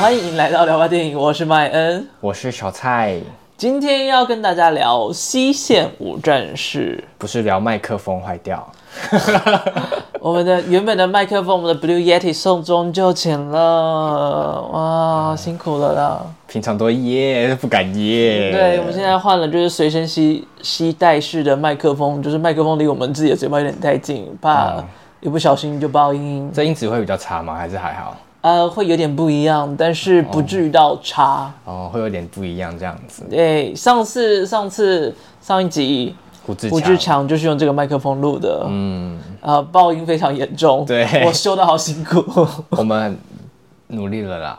欢迎来到聊吧电影，我是麦恩，我是小蔡。今天要跟大家聊《西线无战事》，不是聊麦克风坏掉。我们的原本的麦克风，我们的 Blue Yeti 送终就寝了，哇，辛苦了啦！平常都耶，不敢耶。对，我们现在换了，就是随身携携带式的麦克风，就是麦克风离我们自己的嘴巴有点太近，怕一不小心就爆音。嗯、这音质会比较差吗？还是还好？呃，会有点不一样，但是不至于到差哦。哦，会有点不一样这样子。对，上次上次上一集，胡志胡志强就是用这个麦克风录的，嗯，呃，爆音非常严重，对，我修的好辛苦。我们努力了啦。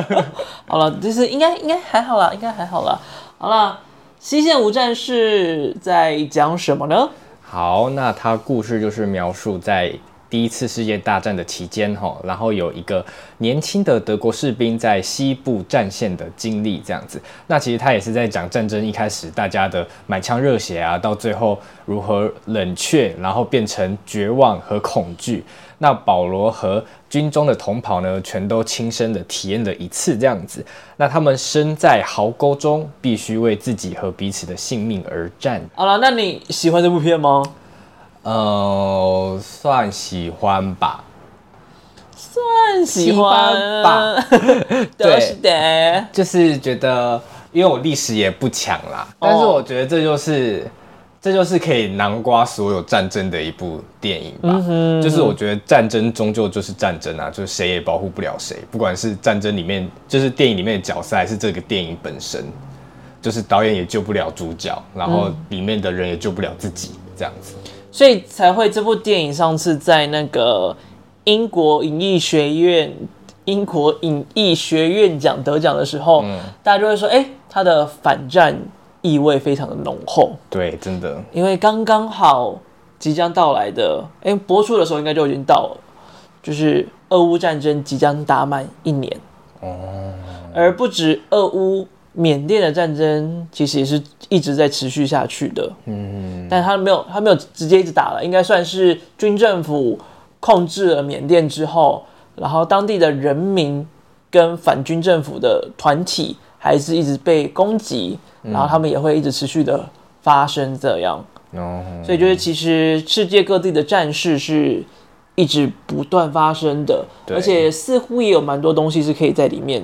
好了，就是应该应该还好啦，应该还好啦。好了，西线无战事在讲什么呢？好，那它故事就是描述在。第一次世界大战的期间，哈，然后有一个年轻的德国士兵在西部战线的经历，这样子。那其实他也是在讲战争一开始大家的满腔热血啊，到最后如何冷却，然后变成绝望和恐惧。那保罗和军中的同袍呢，全都亲身的体验了一次这样子。那他们身在壕沟中，必须为自己和彼此的性命而战。好了，那你喜欢这部片吗？呃，算喜欢吧，算喜欢。吧，对。的，就是觉得，因为我历史也不强啦，哦、但是我觉得这就是，这就是可以囊括所有战争的一部电影吧。嗯，就是我觉得战争终究就是战争啊，就是谁也保护不了谁，不管是战争里面，就是电影里面的角色，还是这个电影本身，就是导演也救不了主角，然后里面的人也救不了自己，这样子。所以才会这部电影上次在那个英国影艺学院、英国影艺学院奖得奖的时候，嗯、大家就会说：“哎、欸，它的反战意味非常的浓厚。”对，真的，因为刚刚好即将到来的，哎、欸，播出的时候应该就已经到了，就是俄乌战争即将打满一年哦，而不止俄乌。缅甸的战争其实也是一直在持续下去的，嗯，但他没有，他没有直接一直打了，应该算是军政府控制了缅甸之后，然后当地的人民跟反军政府的团体还是一直被攻击，然后他们也会一直持续的发生这样，哦，所以就是其实世界各地的战事是一直不断发生的，而且似乎也有蛮多东西是可以在里面。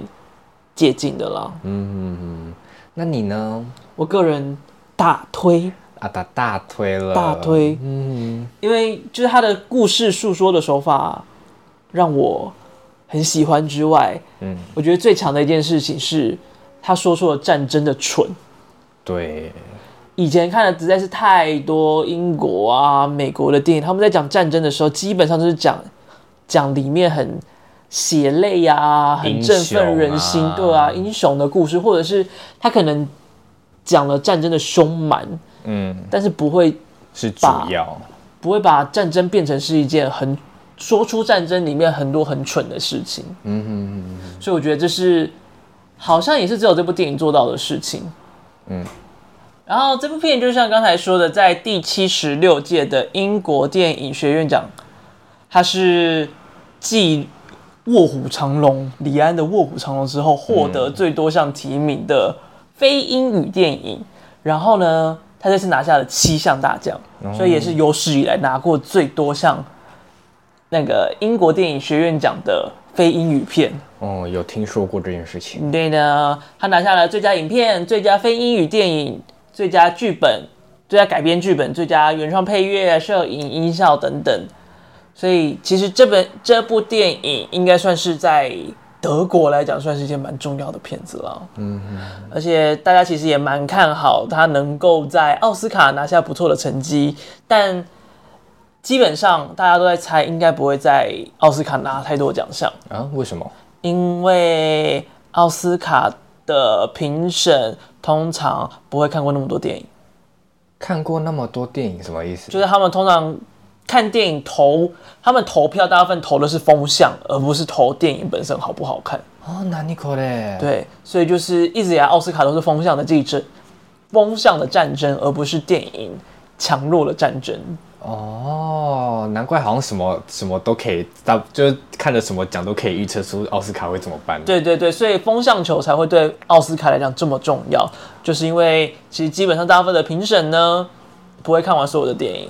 接近的啦，嗯嗯嗯，那你呢？我个人大推。啊，大大推了，大推，嗯，因为就是他的故事诉说的手法让我很喜欢之外，嗯，我觉得最强的一件事情是他说出了战争的蠢。对，以前看的实在是太多英国啊、美国的电影，他们在讲战争的时候，基本上都是讲讲里面很。血泪呀、啊，很振奋人心，啊对啊，英雄的故事，或者是他可能讲了战争的凶蛮，嗯，但是不会是主要，不会把战争变成是一件很说出战争里面很多很蠢的事情，嗯哼嗯哼，所以我觉得这是好像也是只有这部电影做到的事情，嗯，然后这部片就像刚才说的，在第七十六届的英国电影学院奖，它是继。卧虎藏龙，李安的《卧虎藏龙》之后获得最多项提名的非英语电影，嗯、然后呢，他这次拿下了七项大奖，哦、所以也是有史以来拿过最多项那个英国电影学院奖的非英语片。哦，有听说过这件事情。对呢，他拿下了最佳影片、最佳非英语电影、最佳剧本、最佳改编剧本、最佳原创配乐、摄影、音效等等。所以其实这本这部电影应该算是在德国来讲，算是一件蛮重要的片子了。嗯，而且大家其实也蛮看好他能够在奥斯卡拿下不错的成绩，但基本上大家都在猜，应该不会在奥斯卡拿太多奖项啊？为什么？因为奥斯卡的评审通常不会看过那么多电影。看过那么多电影什么意思？就是他们通常。看电影投他们投票，大部分投的是风向，而不是投电影本身好不好看。哦，那你可嘞？对，所以就是一直以来奥斯卡都是风向的竞争，风向的战争，而不是电影强弱的战争。哦，难怪好像什么什么都可以，大就是看了什么奖都可以预测出奥斯卡会怎么办。对对对，所以风向球才会对奥斯卡来讲这么重要，就是因为其实基本上大部分的评审呢不会看完所有的电影。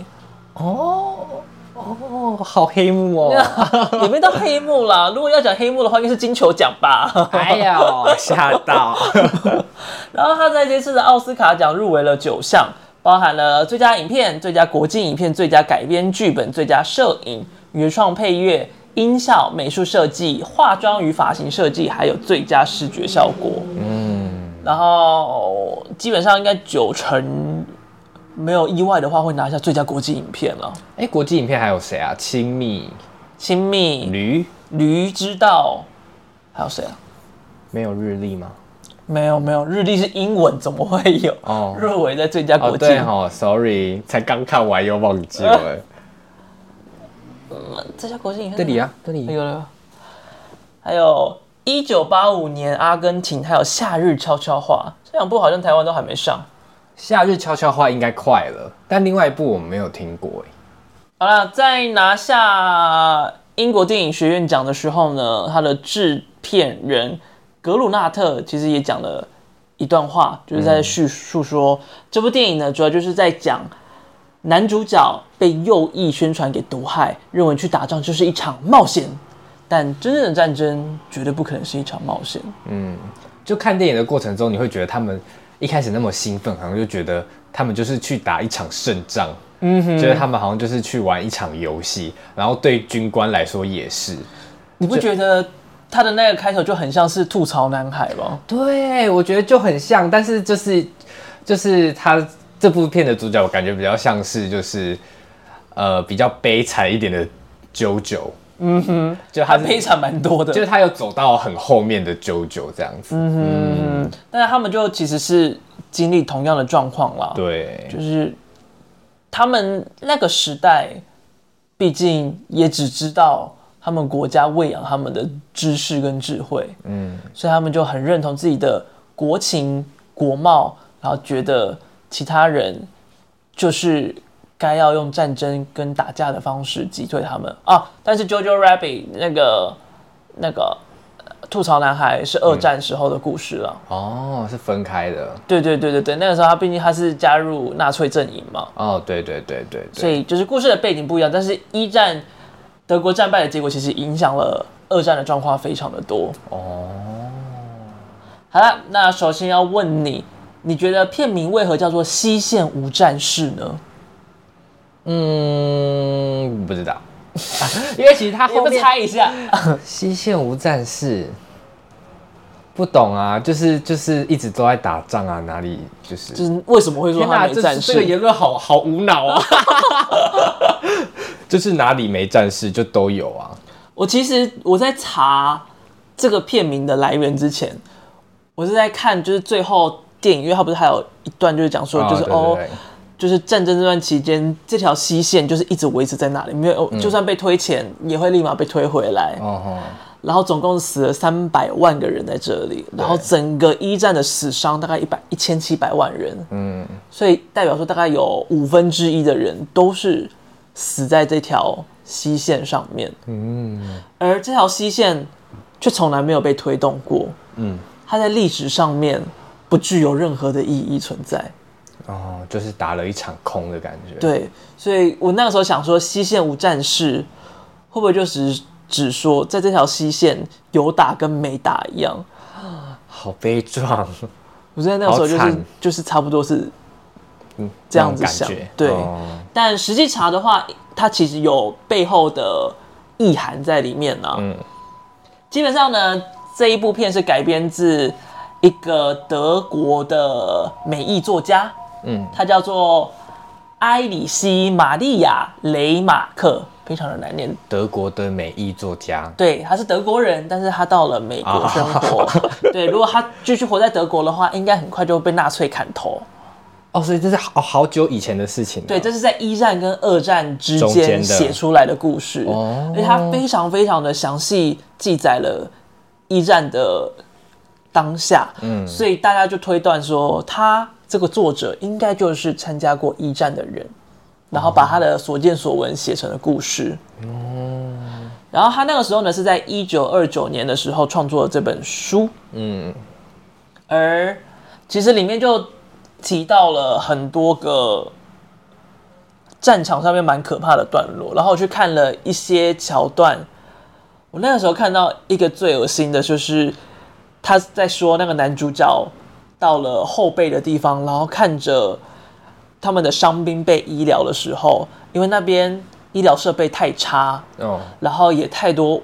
哦哦，好黑幕哦，也没到黑幕啦。如果要讲黑幕的话，应该是金球奖吧？哎呀，吓到。然后他在这次的奥斯卡奖入围了九项。包含了最佳影片、最佳国际影片、最佳改编剧本、最佳摄影、原创配乐、音效、美术设计、化妆与发型设计，还有最佳视觉效果。嗯，然后基本上应该九成没有意外的话，会拿下最佳国际影片了。哎，国际影片还有谁啊？亲密、亲密、驴、驴之道，还有谁啊？没有日历吗？没有没有，日历是英文，怎么会有？哦，入围在最佳国际。哦，对哦，sorry，才刚看完又忘记了。嗯，最佳国际影片。这里啊，这里有了。还有一九八五年阿根廷，还有夏日悄悄话，这两部好像台湾都还没上。夏日悄悄话应该快了，但另外一部我们没有听过哎。好了，在拿下英国电影学院奖的时候呢，他的制片人。格鲁纳特其实也讲了一段话，就是在叙述说，嗯、这部电影呢，主要就是在讲男主角被右翼宣传给毒害，认为去打仗就是一场冒险，但真正的战争绝对不可能是一场冒险。嗯，就看电影的过程中，你会觉得他们一开始那么兴奋，好像就觉得他们就是去打一场胜仗，嗯哼，觉得他们好像就是去玩一场游戏，然后对军官来说也是，你不觉得？他的那个开头就很像是吐槽男孩吧？对，我觉得就很像，但是就是就是他这部片的主角，我感觉比较像是就是呃比较悲惨一点的 JoJo。嗯哼，就他，他悲惨蛮多的，就是他有走到很后面的 JoJo 这样子。嗯哼，嗯，但是他们就其实是经历同样的状况啦。对，就是他们那个时代，毕竟也只知道。他们国家喂养他们的知识跟智慧，嗯，所以他们就很认同自己的国情国貌，然后觉得其他人就是该要用战争跟打架的方式击退他们啊。但是 Jojo Rabbit 那个那个吐槽男孩是二战时候的故事了，嗯，哦，是分开的。对对对对对，那个时候他毕竟他是加入纳粹阵营嘛。哦，对对对对，对，所以就是故事的背景不一样，但是一战。德国战败的结果其实影响了二战的状况非常的多哦。好了，那首先要问你，你觉得片名为何叫做《西线无战事》呢？嗯，不知道，因为其实他后面猜一下，《西线无战事》不懂啊，就是就是一直都在打仗啊，哪里就是就是为什么会说他没战事？这个言论好好无脑啊。就是哪里没战事就都有啊。我其实我在查这个片名的来源之前，我是在看就是最后电影，因为他不是还有一段就是讲说就是哦，就是战争这段期间这条西线就是一直维持在那里，没有就算被推前也会立马被推回来。然后总共死了三百万个人在这里，然后整个一战的死伤大概一百一千七百万人。嗯，所以代表说大概有五分之一的人都是。死在这条西线上面，嗯，而这条西线却从来没有被推动过，嗯，它在历史上面不具有任何的意义存在，哦，就是打了一场空的感觉，对，所以我那个时候想说，西线无战事，会不会就只只说在这条西线有打跟没打一样？好悲壮，我在那个时候就是就是差不多是。这样子想，对，哦、但实际查的话，它其实有背后的意涵在里面呢、啊。嗯，基本上呢，这一部片是改编自一个德国的美裔作家，嗯，他叫做埃里希·玛利亚·雷马克，非常的难念。德国的美裔作家，对，他是德国人，但是他到了美国生活。哦、对，如果他继续活在德国的话，应该很快就会被纳粹砍头。哦，所以这是好好久以前的事情。对，这是在一战跟二战之间写出来的故事，而且他非常非常的详细记载了一战的当下。嗯，所以大家就推断说，他这个作者应该就是参加过一战的人。然后把他的所见所闻写成了故事。嗯，然后他那个时候呢，是在一九二九年的时候创作了这本书。嗯，而其实里面就提到了很多个战场上面蛮可怕的段落，然后我去看了一些桥段。我那个时候看到一个最恶心的，就是他在说那个男主角到了后背的地方，然后看着他们的伤兵被医疗的时候，因为那边医疗设备太差，哦，然后也太多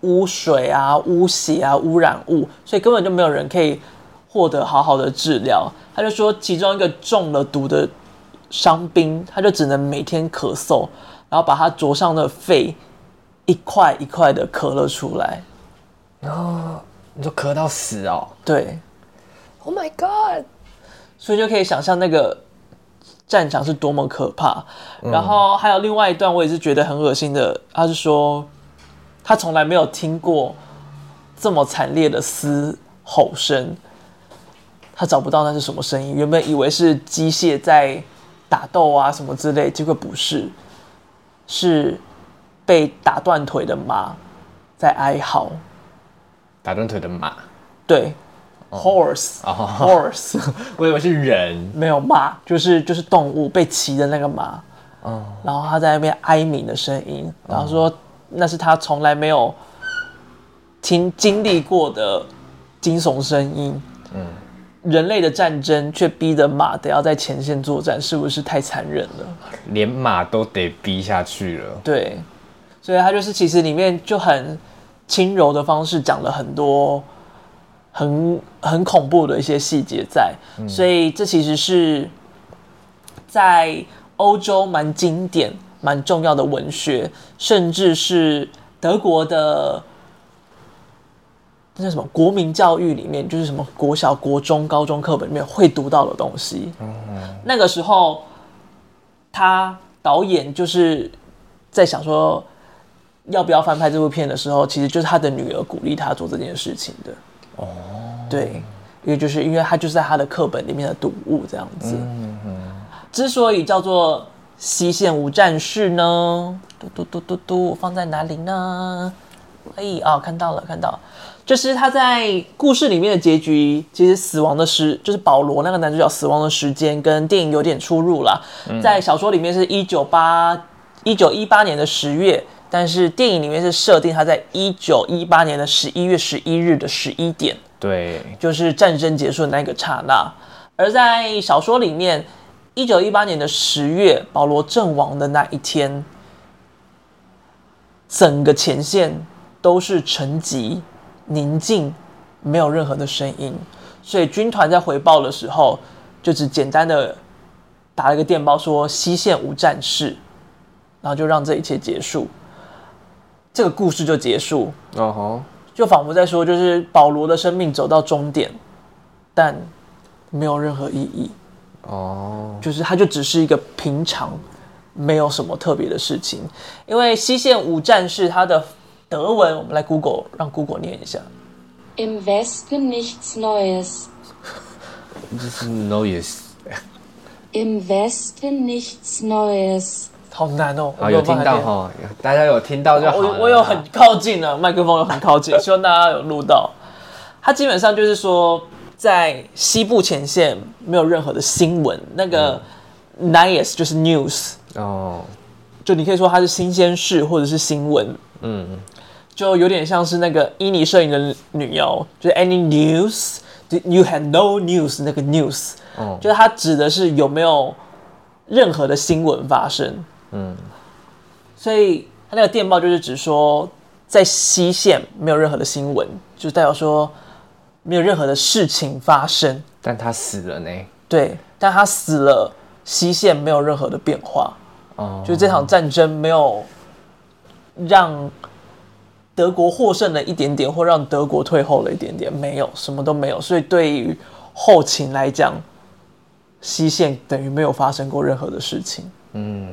污水啊、污血啊、污染物，所以根本就没有人可以获得好好的治疗。他就说，其中一个中了毒的伤兵，他就只能每天咳嗽，然后把他灼伤的肺。一块一块的咳了出来，然后你就咳到死哦。对，Oh my God！所以就可以想象那个战场是多么可怕。嗯、然后还有另外一段，我也是觉得很恶心的。他是说，他从来没有听过这么惨烈的嘶吼声，他找不到那是什么声音。原本以为是机械在打斗啊什么之类，结果不是，是。被打断腿的马在哀嚎，打断腿的马，对，horse，horse，我以为是人，没有马，就是就是动物被骑的那个马，嗯，然后他在那边哀鸣的声音，然后说那是他从来没有听经历过的惊悚声音，嗯，人类的战争却逼得马得要在前线作战，是不是太残忍了？连马都得逼下去了，对。所以他就是其实里面就很轻柔的方式讲了很多很很恐怖的一些细节在，嗯、所以这其实是在欧洲蛮经典、蛮重要的文学，甚至是德国的那叫什么国民教育里面，就是什么国小、国中、高中课本里面会读到的东西。那个时候，他导演就是在想说。要不要翻拍这部片的时候，其实就是他的女儿鼓励他做这件事情的。哦，对，因为就是因为他就是在他的课本里面的读物这样子。嗯嗯。之所以叫做西线无战事呢，嘟嘟嘟嘟嘟，放在哪里呢？哎，哦，看到了，看到了，就是他在故事里面的结局，其实死亡的时，就是保罗那个男主角死亡的时间跟电影有点出入啦。嗯、在小说里面是一九八一九一八年的十月。但是电影里面是设定他在一九一八年的十一月十一日的十一点，对，就是战争结束的那个刹那。而在小说里面，一九一八年的十月，保罗阵亡的那一天，整个前线都是沉寂、宁静，没有任何的声音。所以军团在回报的时候，就只简单的打了一个电报说西线无战事，然后就让这一切结束。这个故事就结束，哦吼，就仿佛在说，就是保罗的生命走到终点，但没有任何意义，哦，就是它就只是一个平常，没有什么特别的事情。因为西线五战士，它的德文，我们来 Google，让 Google 念一下。Im Westen nichts Neues。这是 Neues。Im Westen nichts Neues。好难哦！好，有听到哈，大家有听到就好。我我有很靠近了，麦克风有很靠近，希望大家有录到。他基本上就是说，在西部前线没有任何的新闻，那个 Neues 就是 news 哦，就你可以说它是新鲜事或者是新闻，嗯，就有点像是那个伊尼摄影的女妖，就是 Any news，you had no news 那个 news，哦，就是它指的是有没有任何的新闻发生。嗯，所以他那个电报就是只说，在西线没有任何的新闻，就代表说没有任何的事情发生。但他死了呢？对，但他死了，西线没有任何的变化。哦，就这场战争没有让德国获胜了一点点，或让德国退后了一点点，没有，什么都没有。所以对于后勤来讲，西线等于没有发生过任何的事情。嗯。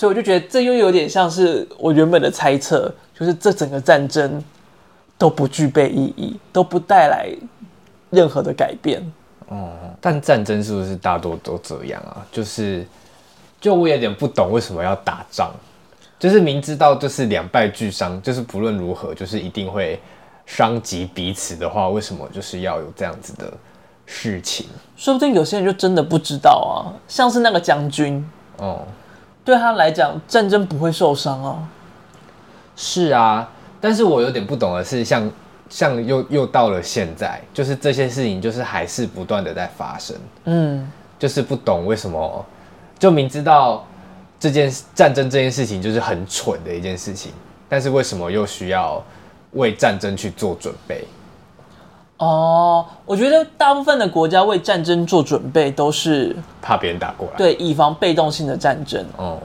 所以我就觉得这又有点像是我原本的猜测，就是这整个战争都不具备意义，都不带来任何的改变。哦，但战争是不是大多都这样啊？就是就我有点不懂为什么要打仗，就是明知道就是两败俱伤，就是不论如何就是一定会伤及彼此的话，为什么就是要有这样子的事情？说不定有些人就真的不知道啊，像是那个将军，哦，对他来讲战争不会受伤啊。是啊，但是我有点不懂的是像，像像又又到了现在，就是这些事情就是还是不断的在发生，嗯，就是不懂为什么。就明知道这件战争这件事情就是很蠢的一件事情，但是为什么又需要为战争去做准备？哦，我觉得大部分的国家为战争做准备都是怕别人打过来，对，以防被动性的战争。哦，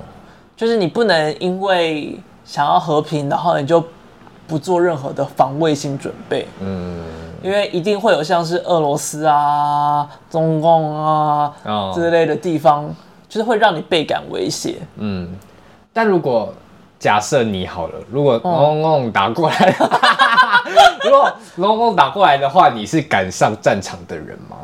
就是你不能因为想要和平，然后你就不做任何的防卫性准备。嗯，因为一定会有像是俄罗斯啊、中共啊之类的地方。就是会让你倍感威胁，嗯，但如果假设你好了，如果中共打过来，嗯、如果龙龙打过来的话，你是敢上战场的人吗？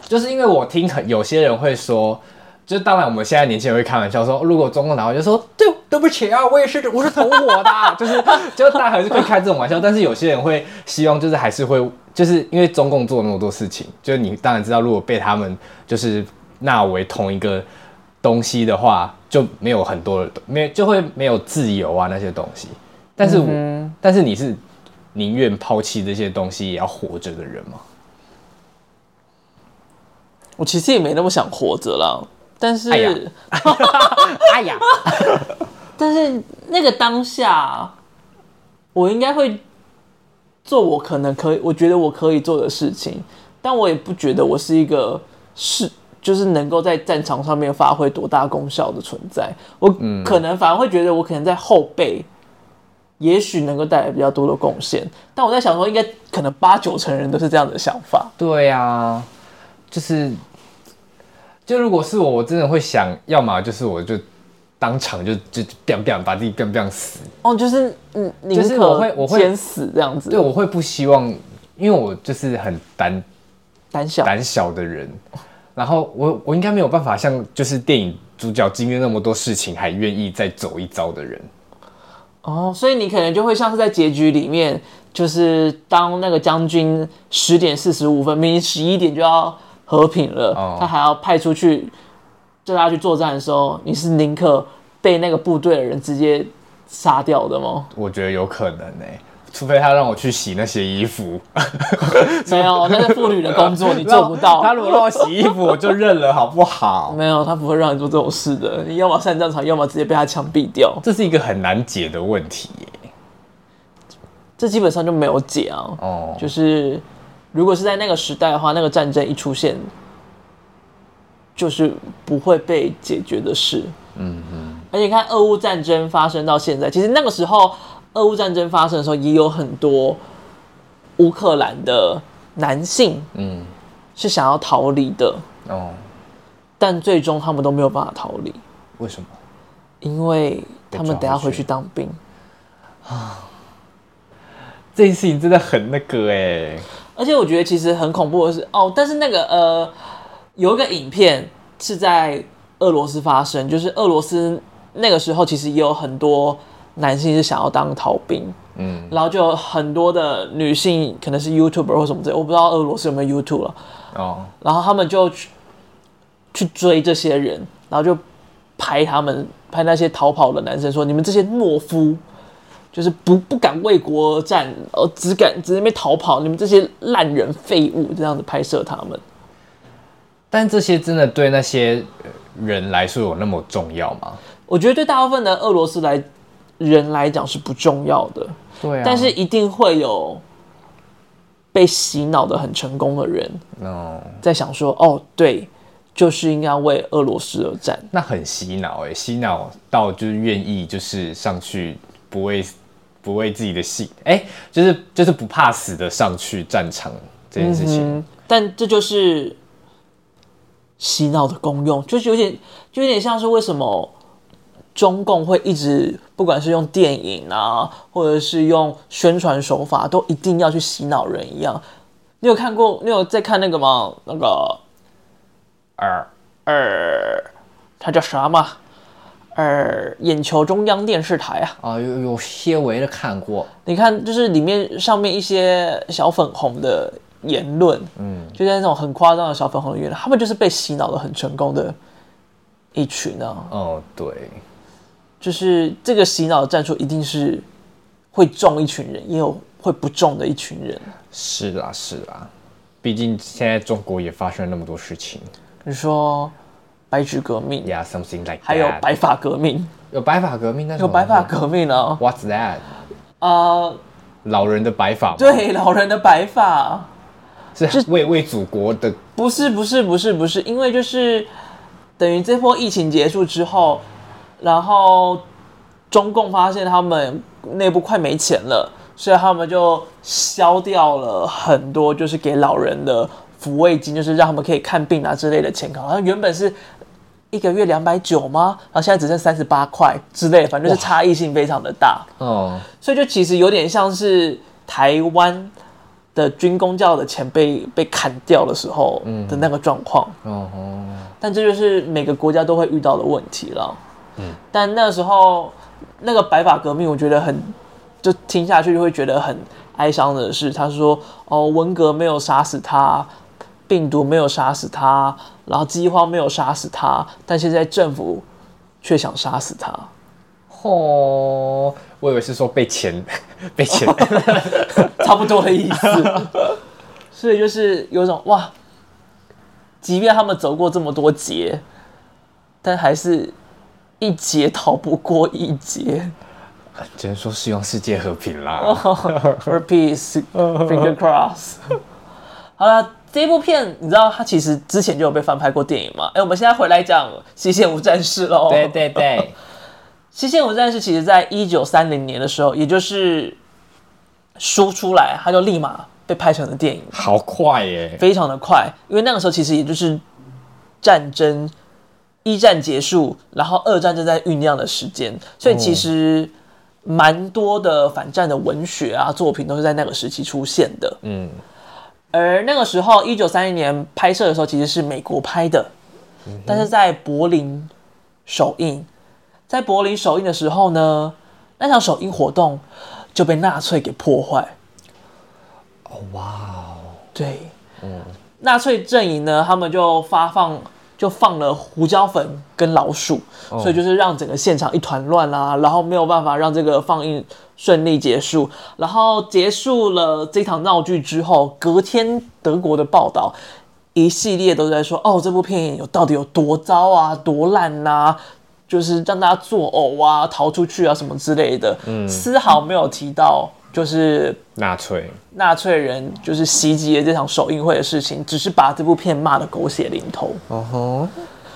就是因为我听很有些人会说，就当然我们现在年轻人会开玩笑说，如果中共打过来，就说对对不起啊，我也是我是同伙的，就是就大家还是会开这种玩笑，但是有些人会希望就是还是会就是因为中共做那么多事情，就是你当然知道，如果被他们就是。纳为同一个东西的话，就没有很多的，没就会没有自由啊那些东西。但是我，嗯、但是你是宁愿抛弃这些东西也要活着的人吗？我其实也没那么想活着啦，但是，哎呀，哎呀但是那个当下，我应该会做我可能可以，我觉得我可以做的事情，但我也不觉得我是一个是。就是能够在战场上面发挥多大功效的存在，我可能反而会觉得我可能在后备，也许能够带来比较多的贡献。但我在想说，应该可能八九成人都是这样的想法。对呀、啊，就是，就如果是我，我真的会想要么就是我就当场就就 biang biang 把自己 biang biang 死。哦，就是嗯，就是我会我会先死这样子。对，我会不希望，因为我就是很胆胆小胆小的人。然后我我应该没有办法像就是电影主角经历那么多事情还愿意再走一遭的人，哦，所以你可能就会像是在结局里面，就是当那个将军十点四十五分，明明十一点就要和平了，哦、他还要派出去叫他去作战的时候，你是宁可被那个部队的人直接杀掉的吗？我觉得有可能呢、欸。除非他让我去洗那些衣服，没有，那是妇女的工作，你做不到。他如果让我洗衣服，我就认了，好不好？没有，他不会让你做这种事的。你要么上战场，要么直接被他枪毙掉。这是一个很难解的问题耶。这基本上就没有解啊。哦，就是如果是在那个时代的话，那个战争一出现，就是不会被解决的事。嗯嗯。而且你看，俄乌战争发生到现在，其实那个时候。俄乌战争发生的时候，也有很多乌克兰的男性，嗯，是想要逃离的哦，但最终他们都没有办法逃离。为什么？因为他们等下回去当兵啊！这件事情真的很那个哎，而且我觉得其实很恐怖的是哦，但是那个呃，有一个影片是在俄罗斯发生，就是俄罗斯那个时候其实也有很多。男性是想要当逃兵，嗯，然后就有很多的女性可能是 YouTuber 或什么之类，我不知道俄罗斯有没有 YouTube 了，哦，然后他们就去去追这些人，然后就拍他们，拍那些逃跑的男生，说你们这些懦夫，就是不不敢为国而战，而只敢只在那边逃跑，你们这些烂人废物，这样子拍摄他们。但这些真的对那些人来说有那么重要吗？我觉得对大部分的俄罗斯来。人来讲是不重要的，对啊，但是一定会有被洗脑的很成功的人，哦，在想说，哦，对，就是应该为俄罗斯而战，那很洗脑哎，洗脑到就是愿意就是上去不为不为自己的戏，哎，就是就是不怕死的上去战场这件事情，嗯，但这就是洗脑的功用，就是有点就有点像是为什么。中共会一直，不管是用电影啊，或者是用宣传手法，都一定要去洗脑人一样。你有看过？你有在看那个吗？那个二二它叫啥嘛？二，眼球中央电视台啊。啊，有有些微的看过。你看，就是里面上面一些小粉红的言论，嗯，就在那种很夸张的小粉红的言论，他们就是被洗脑的很成功的一群呢、啊。哦，对，就是这个洗脑的战术一定是会中一群人，也有会不中的一群人。是啦，是啦，毕竟现在中国也发生了那么多事情。你说白纸革命，Yeah，something like that，还有白发革命，有白发革命，那有白发革命呢？What's that？啊，uh, 老人的白发？对，老人的白发是为为祖国的？不是，不是，不是，不是，因为就是等于这波疫情结束之后，然后中共发现他们内部快没钱了，所以他们就消掉了很多，就是给老人的。抚慰金就是让他们可以看病啊之类的钱，好像原本是一个月两百九吗？然后现在只剩三十八块之类，反正就是差异性非常的大。哦，所以就其实有点像是台湾的军公教的钱被被砍掉的时候的那个状况。哦、嗯，但这就是每个国家都会遇到的问题了。嗯，但那时候那个白发革命，我觉得很就听下去就会觉得很哀伤的是，他说哦，文革没有杀死他。病毒没有杀死他，然后饥荒没有杀死他，但现在政府却想杀死他。哦，我以为是说被钱，被钱，差不多的意思。所以就是有种哇，即便他们走过这么多劫，但还是一劫逃不过一劫。只能说希望世界和平啦。For peace, finger cross。好了。这部片你知道它其实之前就有被翻拍过电影嘛？哎，我们现在回来讲《西线无战事》喽。对对对，《西线无战事》其实在一九三零年的时候，也就是书出来，它就立马被拍成了电影。好快耶，非常的快，因为那个时候其实也就是战争一战结束，然后二战正在酝酿的时间，所以其实蛮多的反战的文学啊作品都是在那个时期出现的。嗯。而那个时候，一九三零年拍摄的时候，其实是美国拍的，嗯、但是在柏林首映。在柏林首映的时候呢，那场首映活动就被纳粹给破坏。哦，哇哦！对，嗯，纳粹阵营呢，他们就发放。就放了胡椒粉跟老鼠，哦、所以就是让整个现场一团乱啊，然后没有办法让这个放映顺利结束。然后结束了这场闹剧之后，隔天德国的报道一系列都在说：“哦，这部片有到底有多糟啊，多烂呐、啊，就是让大家作呕啊，逃出去啊什么之类的。”嗯，丝毫没有提到。就是纳粹，纳粹人就是袭击了这场首映会的事情，只是把这部片骂得狗血淋头。哦吼，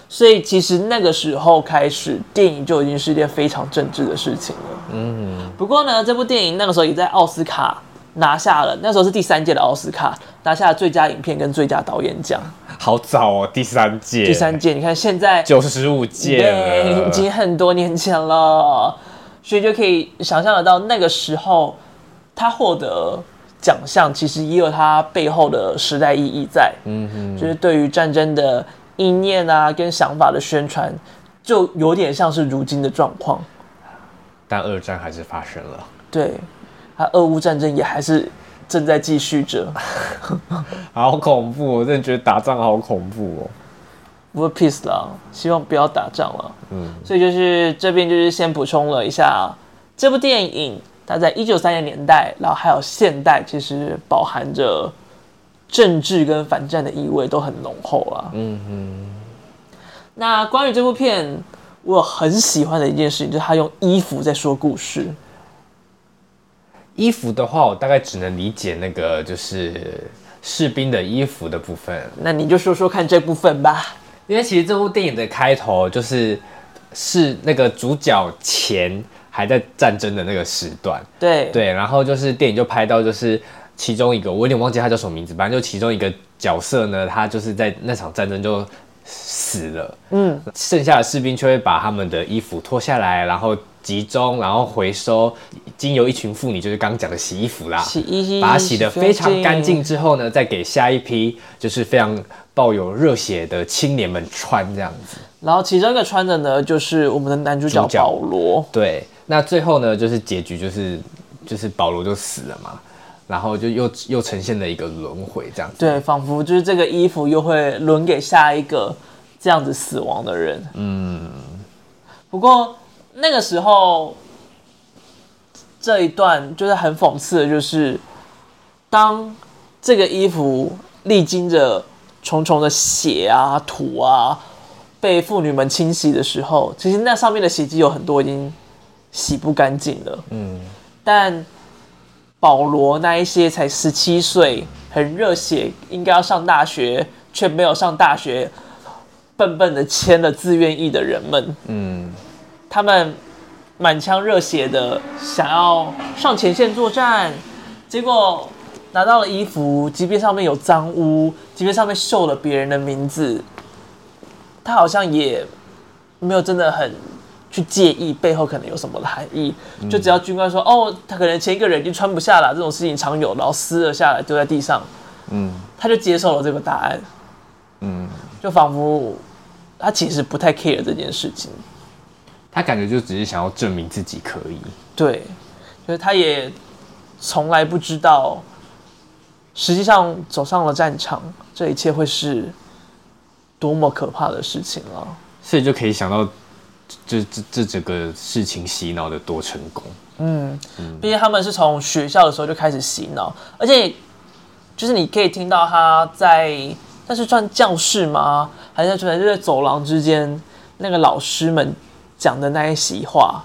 所以其实那个时候开始，电影就已经是一件非常政治的事情了。嗯，不过呢，这部电影那个时候也在奥斯卡拿下了，那时候是第三届的奥斯卡拿下了最佳影片跟最佳导演奖。好早哦，第三届，第三届，你看现在九十五届，已经很多年前了，所以就可以想象得到那个时候。他获得奖项，其实也有他背后的时代意义在，嗯嗯，就是对于战争的意念啊，跟想法的宣传，就有点像是如今的状况。但二战还是发生了，对，他俄乌战争也还是正在继续着，好恐怖！我真的觉得打仗好恐怖哦。不过 peace 了，希望不要打仗了。嗯，所以就是这边就是先补充了一下这部电影。它在一九三零年代，然后还有现代，其实饱含着政治跟反战的意味，都很浓厚啊。嗯嗯。那关于这部片，我很喜欢的一件事情，就是他用衣服在说故事。衣服的话，我大概只能理解那个就是士兵的衣服的部分。那你就说说看这部分吧。因为其实这部电影的开头就是是那个主角前。还在战争的那个时段，对对，然后就是电影就拍到，就是其中一个，我有点忘记他叫什么名字，反正就其中一个角色呢，他就是在那场战争就死了，嗯，剩下的士兵却会把他们的衣服脱下来，然后集中，然后回收，经由一群妇女，就是刚刚讲的洗衣服啦，洗衣，把它洗得非常干净之后呢，再给下一批，就是非常。抱有热血的青年们穿这样子。然后其中一个穿的呢，就是我们的男主角保罗。对，那最后呢，就是结局就是就是保罗就死了嘛，然后就又又呈现了一个轮回这样子。对，仿佛就是这个衣服又会轮给下一个这样子死亡的人。嗯。不过那个时候这一段就是很讽刺的，就是当这个衣服历经着重重的血啊、土啊。被妇女们清洗的时候，其实那上面的血迹有很多已经洗不干净了。嗯，但保罗那一些才十七岁，很热血，应该要上大学却没有上大学，笨笨的签了自愿意的人们，嗯，他们满腔热血的想要上前线作战，结果拿到了衣服，即便上面有脏污，即便上面绣了别人的名字。他好像也没有真的很去介意背后可能有什么的含义，就只要军官说哦，他可能前一个人已经穿不下了，这种事情常有，然后撕了下来丢在地上，嗯，他就接受了这个答案，嗯，就仿佛他其实不太 care 这件事情，他感觉就只是想要证明自己可以，对，就是他也从来不知道，实际上走上了战场，这一切会是。多么可怕的事情啊！所以就可以想到这，这这这整个事情洗脑的多成功。嗯，毕竟他们是从学校的时候就开始洗脑，而且就是你可以听到他在，那是算教室吗？还是在就在走廊之间，那个老师们讲的那一席话，